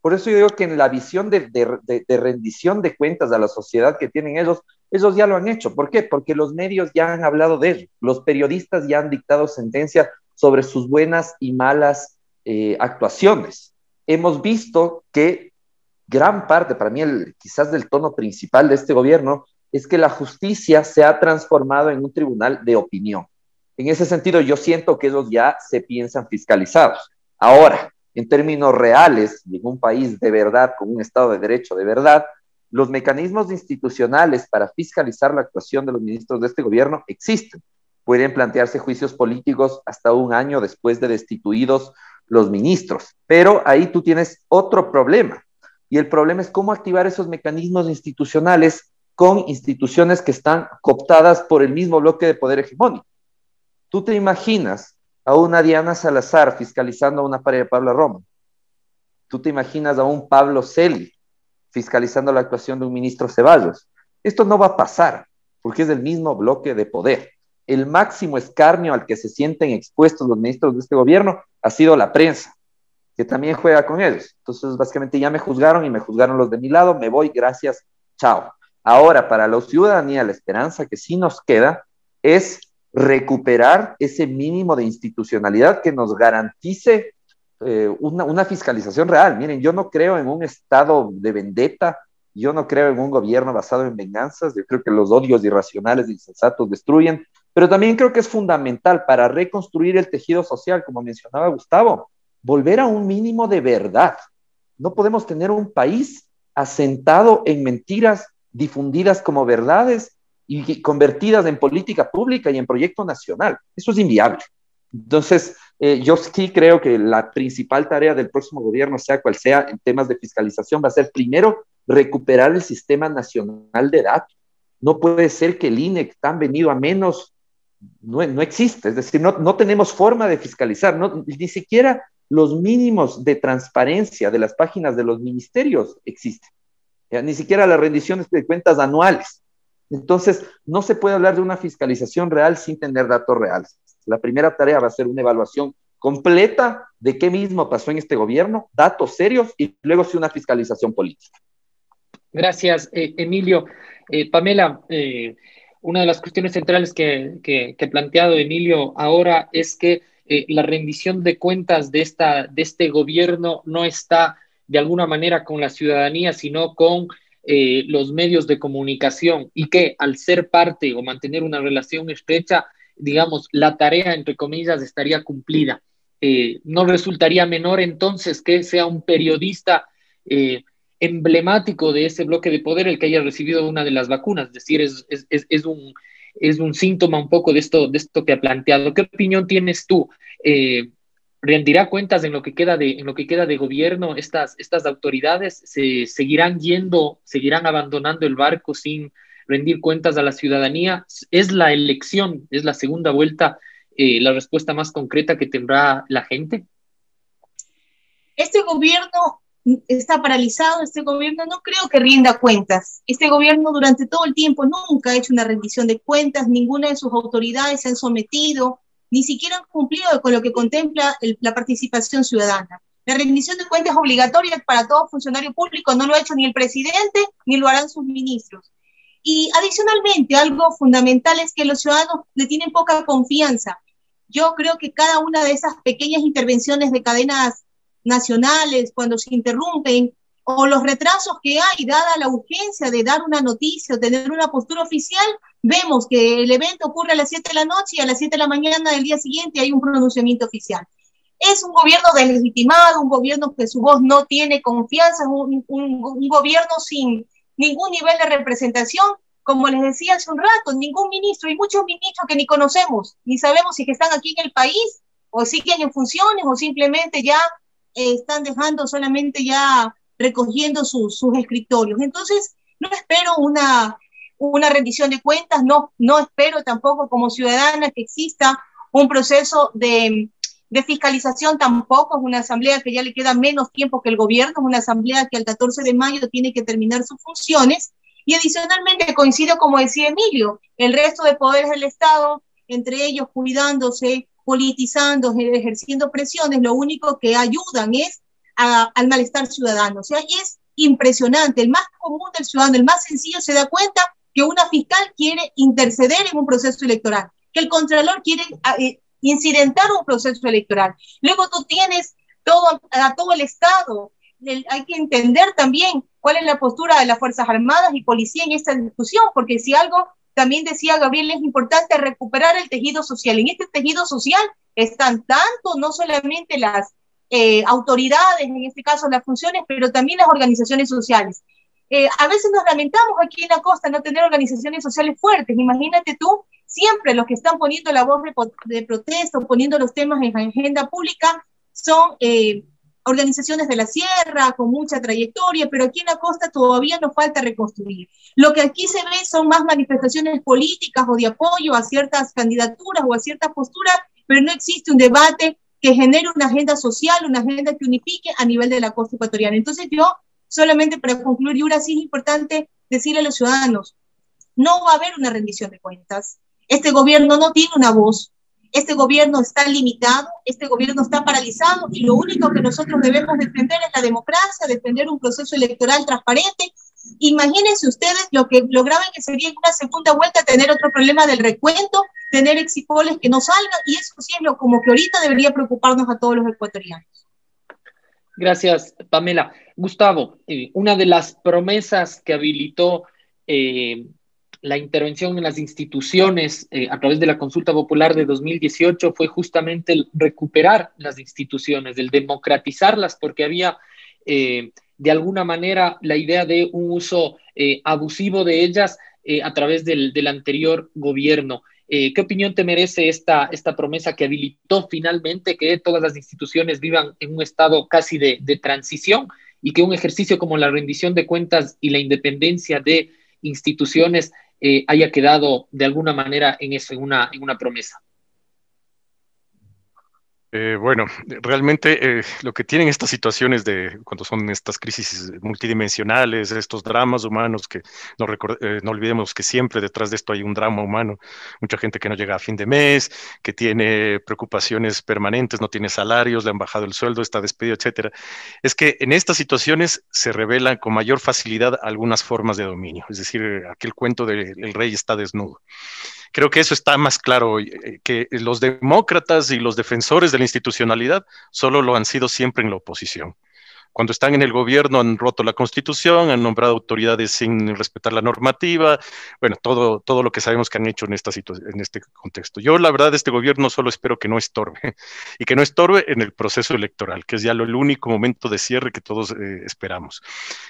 Por eso yo digo que en la visión de, rendición de cuentas a la sociedad que tienen ellos, ellos ya lo han hecho. ¿Por qué? Porque los medios ya han hablado de ello. Los periodistas ya han dictado sentencia sobre sus buenas y malas eh, actuaciones. Hemos visto que gran parte, para mí quizás del tono principal de este gobierno, es que la justicia se ha transformado en un tribunal de opinión. En ese sentido, yo siento que ellos ya se piensan fiscalizados. Ahora, en términos reales, en un país de verdad, con un Estado de Derecho de verdad, los mecanismos institucionales para fiscalizar la actuación de los ministros de este gobierno existen. Pueden plantearse juicios políticos hasta un año después de destituidos los ministros, pero ahí tú tienes otro problema. Y el problema es cómo activar esos mecanismos institucionales con instituciones que están cooptadas por el mismo bloque de poder hegemónico. Tú te imaginas a una Diana Salazar fiscalizando a una pareja de Pablo Roma. Tú te imaginas a un Pablo Celi fiscalizando la actuación de un ministro Ceballos. Esto no va a pasar porque es el mismo bloque de poder. El máximo escarnio al que se sienten expuestos los ministros de este gobierno ha sido la prensa, que también juega con ellos. Entonces, básicamente ya me juzgaron y me juzgaron los de mi lado, me voy, gracias, chao. Ahora, para la ciudadanía, la esperanza que sí nos queda es recuperar ese mínimo de institucionalidad que nos garantice eh, una, fiscalización real. Miren, yo no creo en un estado de vendetta, yo no creo en un gobierno basado en venganzas, yo creo que los odios irracionales e insensatos destruyen, pero también creo que es fundamental para reconstruir el tejido social, como mencionaba Gustavo, volver a un mínimo de verdad. No podemos tener un país asentado en mentiras difundidas como verdades y convertidas en política pública y en proyecto nacional. Eso es inviable. Entonces, eh, yo sí creo que la principal tarea del próximo gobierno, sea cual sea, en temas de fiscalización, va a ser primero recuperar el sistema nacional de datos. No puede ser que el INE, tan venido a menos, no, no existe. Es decir, no, no tenemos forma de fiscalizar, no, ni siquiera los mínimos de transparencia de las páginas de los ministerios existen. ni siquiera las rendiciones de cuentas anuales. Entonces, no se puede hablar de una fiscalización real sin tener datos reales. La primera tarea va a ser una evaluación completa de qué mismo pasó en este gobierno, datos serios y luego sí una fiscalización política. Gracias, eh, Emilio. Eh, Pamela, eh, una de las cuestiones centrales que, ha planteado Emilio ahora es que la rendición de cuentas de, esta, de este gobierno no está de alguna manera con la ciudadanía, sino con eh, los medios de comunicación y que al ser parte o mantener una relación estrecha, digamos, la tarea, entre comillas, estaría cumplida. Eh, no resultaría menor entonces que sea un periodista eh, emblemático de ese bloque de poder el que haya recibido una de las vacunas, es decir, es, es, es, un, es un síntoma un poco de esto, de esto que ha planteado. ¿Qué opinión tienes tú? Rendirá cuentas en lo que queda de, en lo que queda de gobierno, estas, estas autoridades se seguirán yendo, seguirán abandonando el barco sin rendir cuentas a la ciudadanía. Es la elección, es la segunda vuelta, eh, la respuesta más concreta que tendrá la gente. Este gobierno está paralizado, este gobierno no creo que rinda cuentas. Este gobierno durante todo el tiempo nunca ha hecho una rendición de cuentas, ninguna de sus autoridades se han sometido ni siquiera han cumplido con lo que contempla la participación ciudadana. La rendición de cuentas obligatoria para todo funcionario público, no lo ha hecho ni el presidente ni lo harán sus ministros. Y adicionalmente, algo fundamental es que los ciudadanos le tienen poca confianza. Yo creo que cada una de esas pequeñas intervenciones de cadenas nacionales, cuando se interrumpen, o los retrasos que hay, dada la urgencia de dar una noticia o tener una postura oficial, vemos que el evento ocurre a las 7 de la noche y a las 7 de la mañana del día siguiente hay un pronunciamiento oficial. Es un gobierno deslegitimado, un gobierno que su voz no tiene confianza, un, un, gobierno sin ningún nivel de representación. Como les decía hace un rato, ningún ministro, y muchos ministros que ni conocemos, ni sabemos si están aquí en el país o siguen en funciones o simplemente ya eh, están dejando solamente ya recogiendo sus, sus escritorios. Entonces, no espero una, una rendición de cuentas, no, no espero tampoco como ciudadana que exista un proceso de, de fiscalización, tampoco es una asamblea que ya le queda menos tiempo que el gobierno, es una asamblea que el 14 de mayo tiene que terminar sus funciones. Y adicionalmente coincido, como decía Emilio, el resto de poderes del Estado, entre ellos cuidándose, politizando, ejerciendo presiones, lo único que ayudan es al malestar ciudadano. O sea, es impresionante. El más común del ciudadano, el más sencillo, se da cuenta que una fiscal quiere interceder en un proceso electoral, que el contralor quiere eh, incidentar un proceso electoral. Luego tú tienes todo, a todo el Estado. hay que entender también cuál es la postura de las Fuerzas Armadas y Policía en esta discusión, porque si algo también decía Gabriel, es importante recuperar el tejido social. En este tejido social están tanto, no solamente las eh, autoridades, en este caso las funciones, pero también las organizaciones sociales. Eh, a veces nos lamentamos aquí en la costa no tener organizaciones sociales fuertes. Imagínate tú, siempre los que están poniendo la voz de, de protesta, poniendo los temas en agenda pública, son eh, organizaciones de la sierra con mucha trayectoria, pero aquí en la costa todavía nos falta reconstruir. Lo que aquí se ve son más manifestaciones políticas o de apoyo a ciertas candidaturas o a ciertas posturas, pero no existe un debate que genere una agenda social, una agenda que unifique a nivel de la costa ecuatoriana. Entonces yo solamente para concluir, y ahora sí es importante decirle a los ciudadanos, no va a haber una rendición de cuentas. Este gobierno no tiene una voz, este gobierno está limitado, este gobierno está paralizado y lo único que nosotros debemos defender es la democracia, defender un proceso electoral transparente. Imagínense ustedes lo que lograban que sería en una segunda vuelta tener otro problema del recuento, tener exipoles que no salgan y eso sí es lo como que ahorita debería preocuparnos a todos los ecuatorianos. Gracias, Pamela. Gustavo, eh, una de las promesas que habilitó eh, la intervención en las instituciones eh, a través de la consulta popular de 2018 fue justamente el recuperar las instituciones, el democratizarlas, porque había de alguna manera la idea de un uso abusivo de ellas a través del, del anterior gobierno. Eh, ¿Qué opinión te merece esta, esta promesa que habilitó finalmente que todas las instituciones vivan en un estado casi de, transición y que un ejercicio como la rendición de cuentas y la independencia de instituciones eh, haya quedado de alguna manera en eso, en una, en una promesa? Eh, bueno, realmente eh, lo que tienen estas situaciones de cuando son estas crisis multidimensionales, estos dramas humanos que no, eh, olvidemos que siempre detrás de esto hay un drama humano, mucha gente que no llega a fin de mes, que tiene preocupaciones permanentes, no tiene salarios, le han bajado el sueldo, está despedido, etcétera. Es que en estas situaciones se revelan con mayor facilidad algunas formas de dominio, es decir, aquel cuento del rey está desnudo. Creo que eso está más claro, eh, que los demócratas y los defensores de la institucionalidad solo lo han sido siempre en la oposición. Cuando están en el gobierno han roto la constitución, han nombrado autoridades sin respetar la normativa, bueno, todo, todo lo que sabemos que han hecho en, esta en este contexto. Yo, la verdad, este gobierno solo espero que no estorbe y que no estorbe en el proceso electoral, que es ya lo, el único momento de cierre que todos eh, esperamos.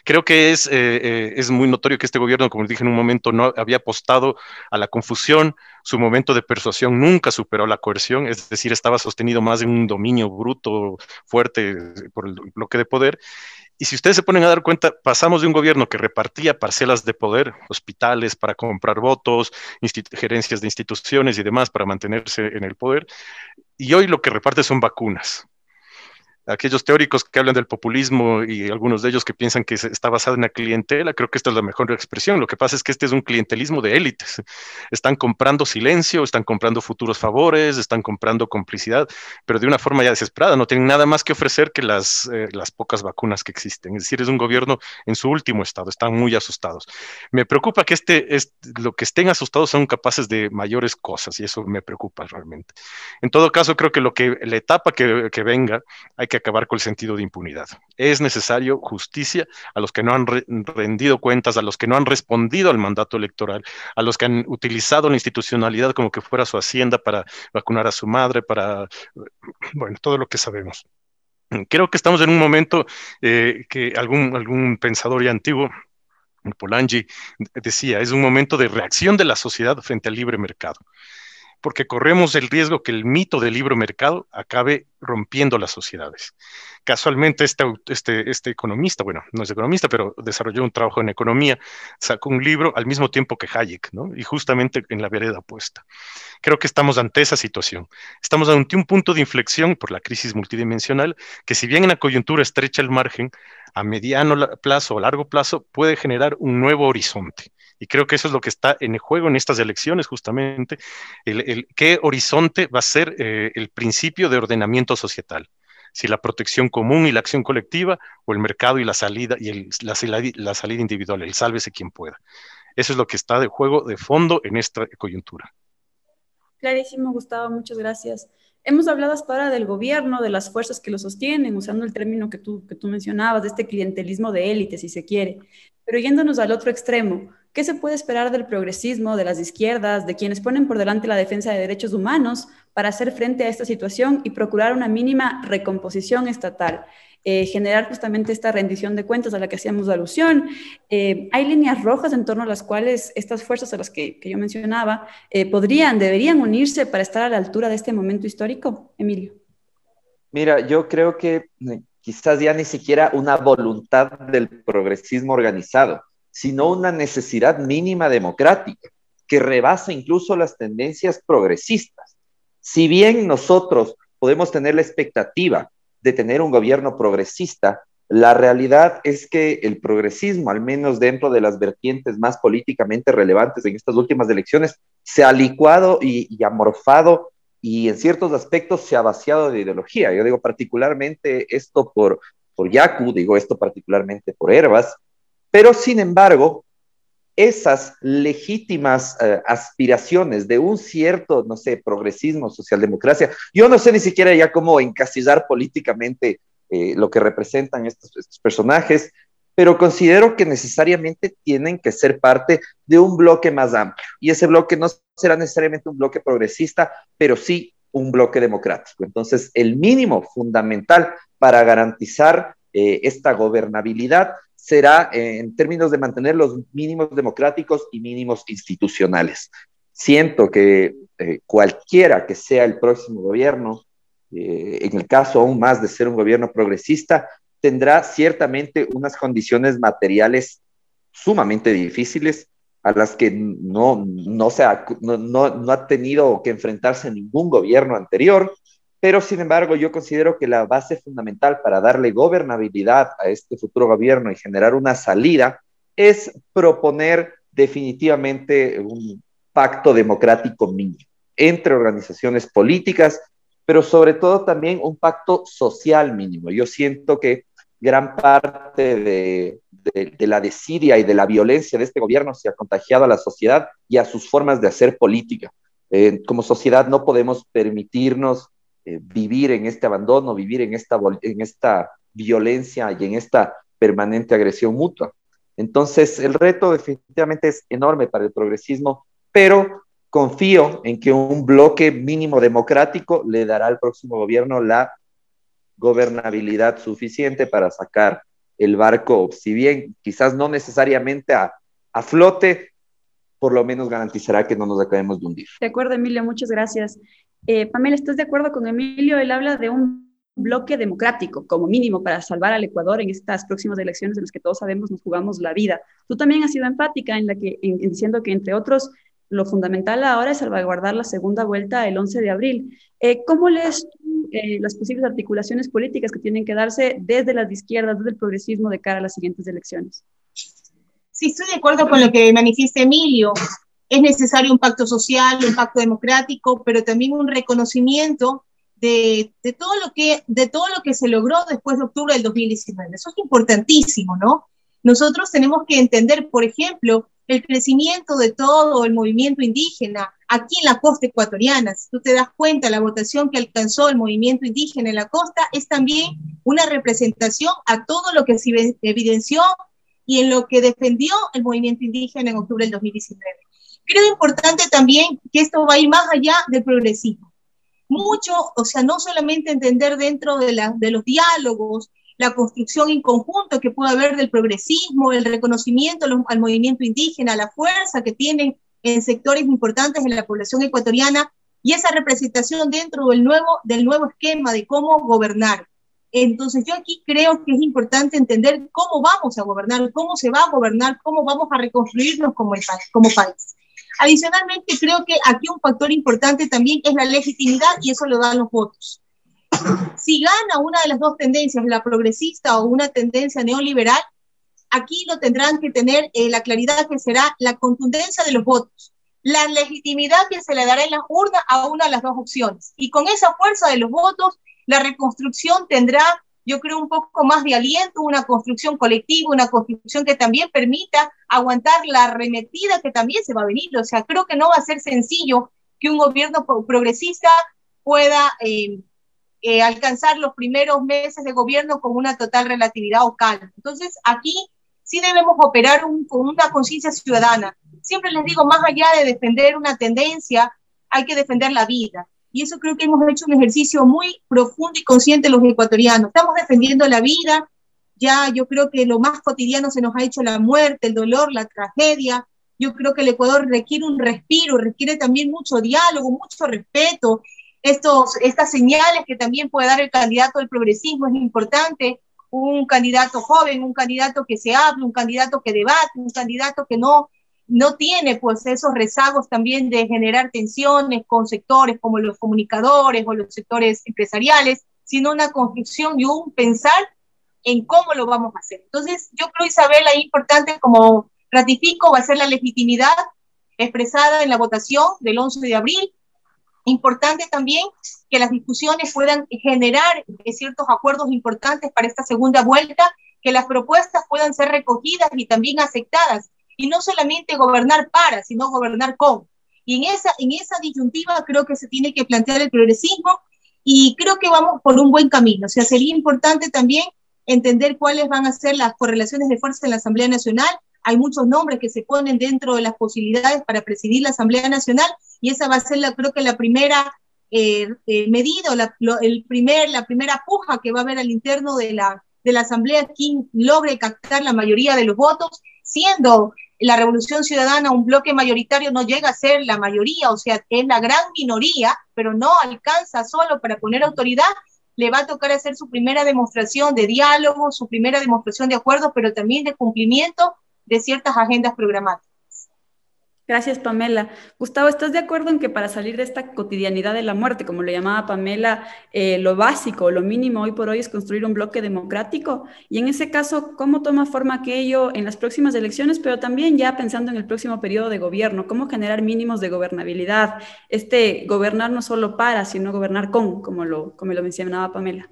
Creo que es, eh, eh, es muy notorio que este gobierno, como dije en un momento, no había apostado a la confusión, su momento de persuasión nunca superó la coerción, es decir, estaba sostenido más en un dominio bruto, fuerte por el bloque de poder. Y si ustedes se ponen a dar cuenta, pasamos de un gobierno que repartía parcelas de poder, hospitales para comprar votos, gerencias de instituciones y demás para mantenerse en el poder, y hoy lo que reparte son vacunas aquellos teóricos que hablan del populismo y algunos de ellos que piensan que está basado en la clientela, creo que esta es la mejor expresión. Lo que pasa es que este es un clientelismo de élites. Están comprando silencio, están comprando futuros favores, están comprando complicidad, pero de una forma ya desesperada. No tienen nada más que ofrecer que las, eh, las pocas vacunas que existen. Es decir, es un gobierno en su último estado. Están muy asustados. Me preocupa que este, es, lo que estén asustados son capaces de mayores cosas y eso me preocupa realmente. En todo caso, creo que lo que la etapa que, que venga hay que acabar con el sentido de impunidad. Es necesario justicia a los que no han rendido cuentas, a los que no han respondido al mandato electoral, a los que han utilizado la institucionalidad como que fuera su hacienda para vacunar a su madre, para, bueno, todo lo que sabemos. Creo que estamos en un momento eh, que algún, algún pensador ya antiguo, Polanyi, decía, es un momento de reacción de la sociedad frente al libre mercado. Porque corremos el riesgo que el mito del libro mercado acabe rompiendo las sociedades. Casualmente, este, este, este economista, bueno, no es economista, pero desarrolló un trabajo en economía, sacó un libro al mismo tiempo que Hayek, ¿no? Y justamente en la vereda opuesta. Creo que estamos ante esa situación. Estamos ante un punto de inflexión por la crisis multidimensional, que si bien en la coyuntura estrecha el margen, a mediano plazo o largo plazo puede generar un nuevo horizonte. Y creo que eso es lo que está en juego en estas elecciones, justamente, el, qué horizonte va a ser eh, el principio de ordenamiento societal si la protección común y la acción colectiva o el mercado y la salida y la, la, salida individual, el sálvese quien pueda. Eso es lo que está de juego de fondo en esta coyuntura. Clarísimo, Gustavo, muchas gracias. Hemos hablado hasta ahora del gobierno, de las fuerzas que lo sostienen, usando el término que tú, que tú mencionabas, de este clientelismo de élite, si se quiere. Pero yéndonos al otro extremo, ¿qué se puede esperar del progresismo, de las izquierdas, de quienes ponen por delante la defensa de derechos humanos para hacer frente a esta situación y procurar una mínima recomposición estatal? Eh, generar justamente esta rendición de cuentas a la que hacíamos alusión. Eh, hay líneas rojas en torno a las cuales estas fuerzas a las que, yo mencionaba eh, podrían, deberían unirse para estar a la altura de este momento histórico, Emilio. Mira, yo creo que quizás ya ni siquiera una voluntad del progresismo organizado, sino una necesidad mínima democrática que rebasa incluso las tendencias progresistas. Si bien nosotros podemos tener la expectativa de tener un gobierno progresista, la realidad es que el progresismo, al menos dentro de las vertientes más políticamente relevantes en estas últimas elecciones, se ha licuado y, y amorfado y en ciertos aspectos se ha vaciado de ideología. Yo digo particularmente esto por, por Yaku, digo esto particularmente por Herbas, pero sin embargo, esas legítimas eh, aspiraciones de un cierto, no sé, progresismo, socialdemocracia, yo no sé ni siquiera ya cómo encasillar políticamente eh, lo que representan estos, estos personajes, pero considero que necesariamente tienen que ser parte de un bloque más amplio. Y ese bloque no será necesariamente un bloque progresista, pero sí un bloque democrático. Entonces, el mínimo fundamental para garantizar eh, esta gobernabilidad será eh, en términos de mantener los mínimos democráticos y mínimos institucionales. Siento que eh, cualquiera que sea el próximo gobierno, en el caso aún más de ser un gobierno progresista, tendrá ciertamente unas condiciones materiales sumamente difíciles a las que no, no, se ha, no, no, ha tenido que enfrentarse ningún gobierno anterior, pero sin embargo yo considero que la base fundamental para darle gobernabilidad a este futuro gobierno y generar una salida es proponer definitivamente un pacto democrático mínimo entre organizaciones políticas, pero sobre todo también un pacto social mínimo. Yo siento que gran parte de, la desidia y de la violencia de este gobierno se ha contagiado a la sociedad y a sus formas de hacer política. Eh, como sociedad no podemos permitirnos eh, vivir en este abandono, vivir en esta, en esta violencia y en esta permanente agresión mutua. Entonces, el reto definitivamente es enorme para el progresismo, pero confío en que un bloque mínimo democrático le dará al próximo gobierno la gobernabilidad suficiente para sacar el barco, si bien quizás no necesariamente a, flote, por lo menos garantizará que no nos acabemos de hundir. De acuerdo, Emilio, muchas gracias. Eh, Pamela, ¿estás de acuerdo con Emilio? Él habla de un bloque democrático como mínimo para salvar al Ecuador en estas próximas elecciones en las que todos sabemos nos jugamos la vida. Tú también has sido empática en la que diciendo que entre otros lo fundamental ahora es salvaguardar la segunda vuelta el 11 de abril. Eh, ¿Cómo lees eh, las posibles articulaciones políticas que tienen que darse desde las izquierdas, desde el progresismo de cara a las siguientes elecciones? Sí, estoy de acuerdo con lo que manifiesta Emilio. Es necesario un pacto social, un pacto democrático, pero también un reconocimiento de, de, todo lo que, de todo lo que se logró después de octubre del 2019. Eso es importantísimo, ¿no? Nosotros tenemos que entender, por ejemplo, el crecimiento de todo el movimiento indígena aquí en la costa ecuatoriana. Si tú te das cuenta, la votación que alcanzó el movimiento indígena en la costa es también una representación a todo lo que se evidenció y en lo que defendió el movimiento indígena en octubre del 2019. Creo importante también que esto va a ir más allá del progresismo. Mucho, o sea, no solamente entender dentro de, los diálogos la construcción en conjunto que puede haber del progresismo, el reconocimiento al movimiento indígena, la fuerza que tienen en sectores importantes de la población ecuatoriana, y esa representación dentro del nuevo, esquema de cómo gobernar. Entonces yo aquí creo que es importante entender cómo vamos a gobernar, cómo se va a gobernar, cómo vamos a reconstruirnos como, como país. Adicionalmente, creo que aquí un factor importante también es la legitimidad y eso lo dan los votos. Si gana una de las dos tendencias, la progresista o una tendencia neoliberal, aquí lo tendrán que tener eh, la claridad que será la contundencia de los votos, la legitimidad que se le dará en la urna a una de las dos opciones. Y con esa fuerza de los votos, la reconstrucción tendrá, yo creo, un poco más de aliento, una construcción colectiva, una construcción que también permita aguantar la arremetida que también se va a venir. O sea, creo que no va a ser sencillo que un gobierno progresista pueda eh, eh, alcanzar los primeros meses de gobierno con una total relatividad o calma. Entonces, aquí sí debemos operar con una conciencia ciudadana. Siempre les digo, más allá de defender una tendencia, hay que defender la vida. Y eso creo que hemos hecho un ejercicio muy profundo y consciente los ecuatorianos. Estamos defendiendo la vida, ya yo creo que lo más cotidiano se nos ha hecho la muerte, el dolor, la tragedia. Yo creo que el Ecuador requiere un respiro, requiere también mucho diálogo, mucho respeto. Estos, estas señales que también puede dar el candidato del progresismo es importante. Un candidato joven, un candidato que se hable, un candidato que debate, un candidato que no no tiene pues esos rezagos también de generar tensiones con sectores como los comunicadores o los sectores empresariales, sino una construcción y un pensar en cómo lo vamos a hacer. Entonces, yo creo, Isabel, ahí importante, como ratifico, va a ser la legitimidad expresada en la votación del 11 de abril. Importante también que las discusiones puedan generar ciertos acuerdos importantes para esta segunda vuelta, que las propuestas puedan ser recogidas y también aceptadas y no solamente gobernar para, sino gobernar con. Y en esa, en esa disyuntiva creo que se tiene que plantear el progresismo y creo que vamos por un buen camino. O sea, sería importante también entender cuáles van a ser las correlaciones de fuerza en la Asamblea Nacional. Hay muchos nombres que se ponen dentro de las posibilidades para presidir la Asamblea Nacional y esa va a ser, la, creo que la primera eh, eh medida, la, el primer, la primera puja que va a haber al interno de la, de la Asamblea, quien logre captar la mayoría de los votos, siendo la revolución ciudadana, un bloque mayoritario no llega a ser la mayoría, o sea, es la gran minoría, pero no alcanza solo para poner autoridad, le va a tocar hacer su primera demostración de diálogo, su primera demostración de acuerdo, pero también de cumplimiento de ciertas agendas programáticas. Gracias, Pamela. Gustavo, ¿estás de acuerdo en que para salir de esta cotidianidad de la muerte, como lo llamaba Pamela, eh, lo básico, lo mínimo hoy por hoy es construir un bloque democrático? Y en ese caso, ¿cómo toma forma aquello en las próximas elecciones, pero también ya pensando en el próximo periodo de gobierno? ¿Cómo generar mínimos de gobernabilidad? Este gobernar no solo para, sino gobernar con, como lo, como lo mencionaba Pamela.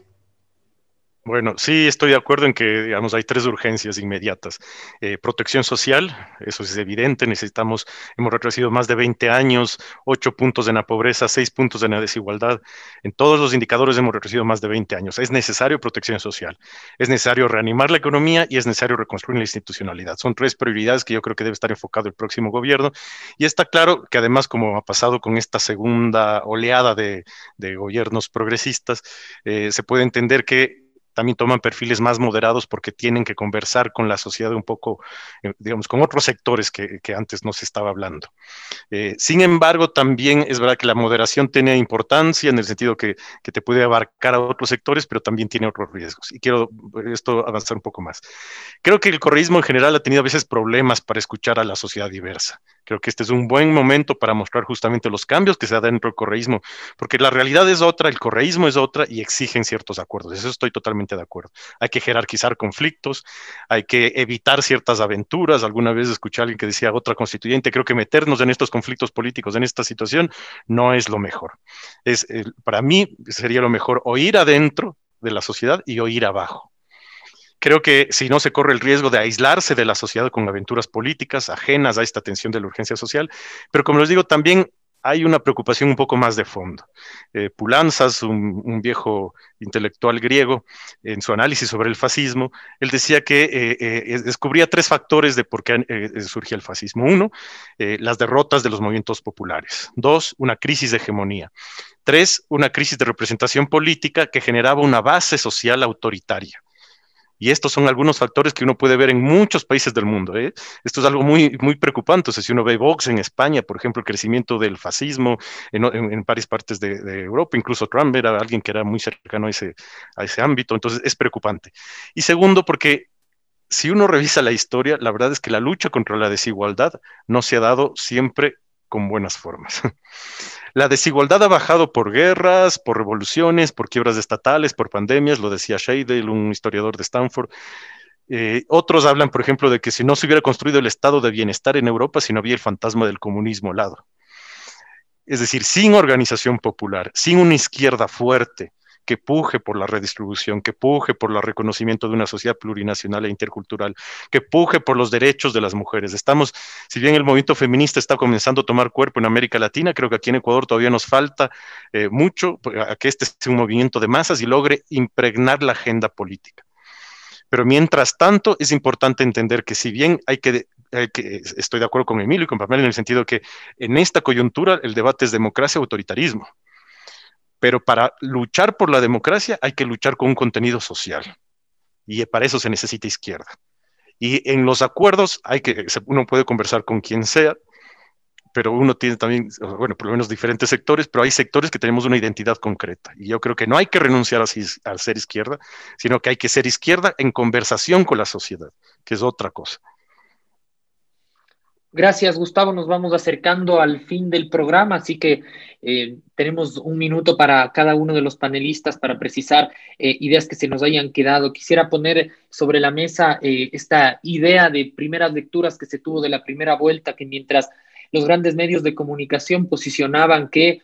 Bueno, sí, estoy de acuerdo en que, digamos, hay tres urgencias inmediatas. Eh, protección social, eso es evidente, necesitamos, hemos retrocedido más de 20 años, 8 puntos en la pobreza, 6 puntos en la desigualdad. En todos los indicadores hemos retrocedido más de 20 años. Es necesario protección social, es necesario reanimar la economía y es necesario reconstruir la institucionalidad. Son tres prioridades que yo creo que debe estar enfocado el próximo gobierno. Y está claro que además, como ha pasado con esta segunda oleada de, gobiernos progresistas, eh, se puede entender que también toman perfiles más moderados porque tienen que conversar con la sociedad un poco, eh, digamos, con otros sectores que, antes no se estaba hablando. Eh, sin embargo, también es verdad que la moderación tiene importancia en el sentido que, que, te puede abarcar a otros sectores, pero también tiene otros riesgos. Y quiero esto avanzar un poco más. Creo que el correísmo en general ha tenido a veces problemas para escuchar a la sociedad diversa. Creo que este es un buen momento para mostrar justamente los cambios que se da dentro del correísmo, porque la realidad es otra, el correísmo es otra y exigen ciertos acuerdos. Eso estoy totalmente de acuerdo. Hay que jerarquizar conflictos, hay que evitar ciertas aventuras. Alguna vez escuché a alguien que decía otra constituyente, creo que meternos en estos conflictos políticos, en esta situación, no es lo mejor. Es, para mí sería lo mejor oír adentro de la sociedad y oír abajo. Creo que si no se corre el riesgo de aislarse de la sociedad con aventuras políticas ajenas a esta tensión de la urgencia social, pero como les digo, también hay una preocupación un poco más de fondo. Eh, Pulanzas, un, viejo intelectual griego, en su análisis sobre el fascismo, él decía que eh, eh, descubría tres factores de por qué surgía el fascismo. Uno, las derrotas de los movimientos populares. Dos, una crisis de hegemonía. Tres, una crisis de representación política que generaba una base social autoritaria Y estos son algunos factores que uno puede ver en muchos países del mundo. ¿eh? Esto es algo muy, muy preocupante. O sea, si uno ve Vox en España, por ejemplo, el crecimiento del fascismo en, varias partes de, de, Europa, incluso Trump era alguien que era muy cercano a ese, a ese ámbito. Entonces, es preocupante. Y segundo, porque si uno revisa la historia, la verdad es que la lucha contra la desigualdad no se ha dado siempre con buenas formas. La desigualdad ha bajado por guerras, por revoluciones, por quiebras estatales, por pandemias, lo decía Scheidel, un historiador de Stanford. Eh, otros hablan, por ejemplo, de que si no se hubiera construido el estado de bienestar en Europa, si no había el fantasma del comunismo al lado. Es decir, sin organización popular, sin una izquierda fuerte, que puje por la redistribución, que puje por el reconocimiento de una sociedad plurinacional e intercultural, que puje por los derechos de las mujeres. Estamos, si bien el movimiento feminista está comenzando a tomar cuerpo en América Latina, creo que aquí en Ecuador todavía nos falta eh, mucho a que este sea un movimiento de masas y logre impregnar la agenda política. Pero mientras tanto, es importante entender que si bien hay que, hay que, estoy de acuerdo con Emilio y con Pamela en el sentido que en esta coyuntura el debate es democracia-autoritarismo. Pero para luchar por la democracia hay que luchar con un contenido social. Y para eso se necesita izquierda. Y en los acuerdos hay que, uno puede conversar con quien sea, pero uno tiene también, bueno, por lo menos diferentes sectores, pero hay sectores que tenemos una identidad concreta. Y yo creo que no hay que renunciar a, a ser izquierda, sino que hay que ser izquierda en conversación con la sociedad, que es otra cosa. Gracias, Gustavo. Nos vamos acercando al fin del programa, así que eh, tenemos un minuto para cada uno de los panelistas para precisar eh, ideas que se nos hayan quedado. Quisiera poner sobre la mesa eh, esta idea de primeras lecturas que se tuvo de la primera vuelta, que mientras los grandes medios de comunicación posicionaban que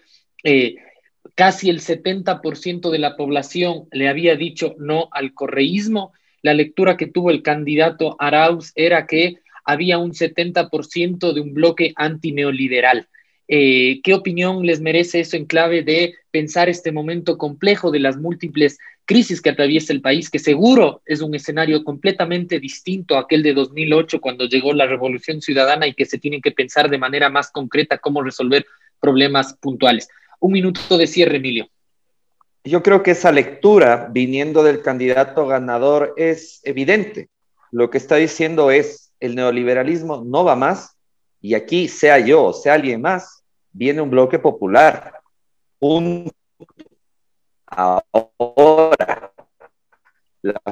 casi el 70% de la población le había dicho no al correísmo, la lectura que tuvo el candidato Arauz era que había un 70% de un bloque antineoliberal. Eh, ¿Qué opinión les merece eso en clave de pensar este momento complejo de las múltiples crisis que atraviesa el país, que seguro es un escenario completamente distinto a aquel de 2008 cuando llegó la revolución ciudadana y que se tienen que pensar de manera más concreta cómo resolver problemas puntuales? Un minuto de cierre, Emilio. Yo creo que esa lectura viniendo del candidato ganador es evidente. Lo que está diciendo es, el neoliberalismo no va más y aquí, sea yo o sea alguien más, viene un bloque popular. Un ahora, la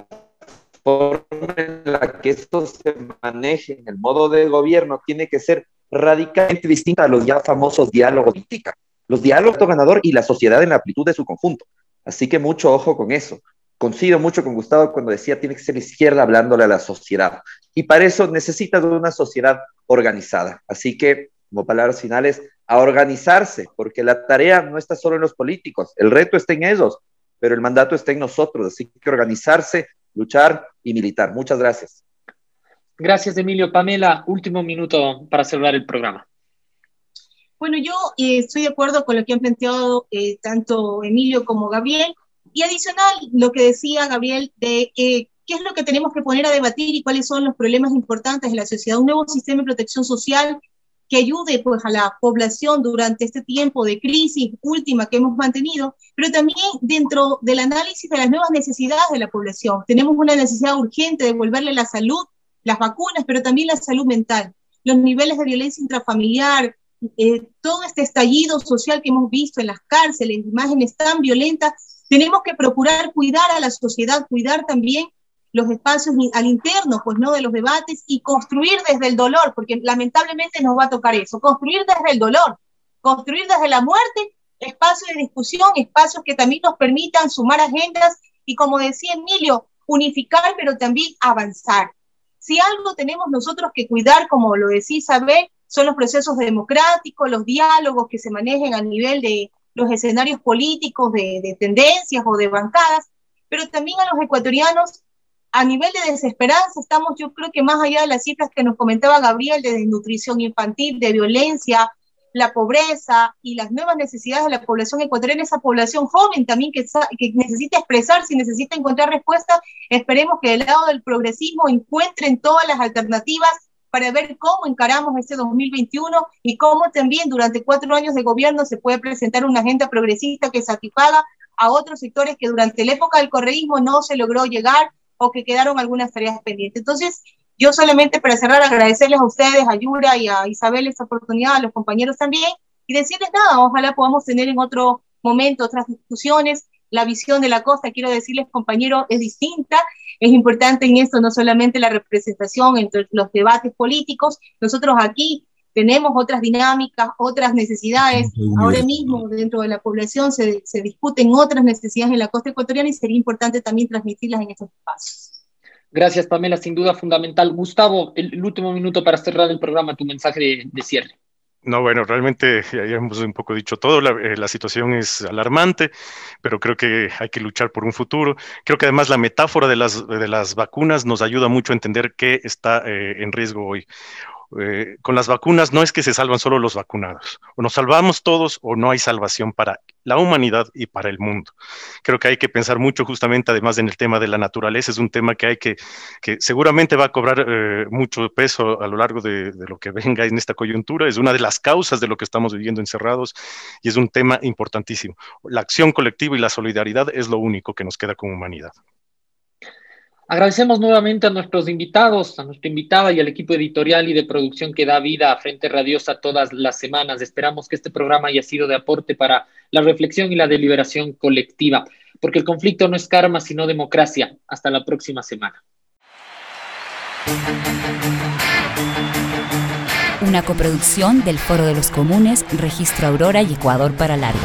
forma en la que esto se maneje en el modo de gobierno tiene que ser radicalmente distinta a los ya famosos diálogos política, los diálogos ganador y la sociedad en la amplitud de su conjunto. Así que mucho ojo con eso coincido mucho con Gustavo cuando decía tiene que ser izquierda hablándole a la sociedad. Y para eso necesita de una sociedad organizada. Así que, como palabras finales, a organizarse, porque la tarea no está solo en los políticos, el reto está en ellos, pero el mandato está en nosotros. Así que organizarse, luchar y militar. Muchas gracias. Gracias, Emilio. Pamela, último minuto para cerrar el programa. Bueno, yo eh, estoy de acuerdo con lo que han planteado eh, tanto Emilio como Gabriel. Y adicional, lo que decía Gabriel de qué es lo que tenemos que poner a debatir y cuáles son los problemas importantes de la sociedad. Un nuevo sistema de protección social que ayude pues, a la población durante este tiempo de crisis última que hemos mantenido, pero también dentro del análisis de las nuevas necesidades de la población. Tenemos una necesidad urgente de devolverle la salud, las vacunas, pero también la salud mental, los niveles de violencia intrafamiliar, eh, todo este estallido social que hemos visto en las cárceles, imágenes tan violentas tenemos que procurar cuidar a la sociedad, cuidar también los espacios al interno, pues no de los debates y construir desde el dolor, porque lamentablemente nos va a tocar eso, construir desde el dolor, construir desde la muerte espacios de discusión, espacios que también nos permitan sumar agendas y como decía Emilio, unificar, pero también avanzar. Si algo tenemos nosotros que cuidar, como lo decía Isabel, son los procesos democráticos, los diálogos que se manejen a nivel de, los escenarios políticos de, tendencias o de bancadas, pero también a los ecuatorianos a nivel de desesperanza estamos, yo creo que más allá de las cifras que nos comentaba Gabriel de desnutrición infantil, de violencia, la pobreza y las nuevas necesidades de la población ecuatoriana, esa población joven también que, que necesita expresarse y necesita encontrar respuestas, esperemos que del lado del progresismo encuentren todas las alternativas para ver cómo encaramos este 2021 y cómo también durante cuatro años de gobierno se puede presentar una agenda progresista que satisfaga a otros sectores que durante la época del correísmo no se logró llegar o que quedaron algunas tareas pendientes. Entonces, yo solamente para cerrar agradecerles a ustedes, a Yura y a Isabel esta oportunidad, a los compañeros también, y decirles nada, ojalá podamos tener en otro momento otras discusiones. La visión de la costa, quiero decirles, compañero, es distinta. Es importante en esto no solamente la representación entre los debates políticos, nosotros aquí tenemos otras dinámicas, otras necesidades. Ahora mismo dentro de la población se, se discuten otras necesidades en la costa ecuatoriana y sería importante también transmitirlas en estos espacios. Gracias, Pamela, sin duda fundamental. Gustavo, el, último minuto para cerrar el programa, tu mensaje de, cierre. No, bueno, realmente ya hemos un poco dicho todo, la, eh, la, situación es alarmante, pero creo que hay que luchar por un futuro. Creo que además la metáfora de las, de las vacunas nos ayuda mucho a entender qué está eh, en riesgo hoy. Eh, con las vacunas no es que se salvan solo los vacunados, o nos salvamos todos o no hay salvación para la humanidad y para el mundo. Creo que hay que pensar mucho justamente, además en el tema de la naturaleza, es un tema que hay que, que seguramente va a cobrar eh, mucho peso a lo largo de, de, lo que venga en esta coyuntura, es una de las causas de lo que estamos viviendo encerrados y es un tema importantísimo. La acción colectiva y la solidaridad es lo único que nos queda como humanidad. Agradecemos nuevamente a nuestros invitados, a nuestra invitada y al equipo editorial y de producción que da vida a Frente Radiosa todas las semanas. Esperamos que este programa haya sido de aporte para la reflexión y la deliberación colectiva, porque el conflicto no es karma, sino democracia. Hasta la próxima semana. Una coproducción del Foro de los Comunes, Registro Aurora y Ecuador para Largo.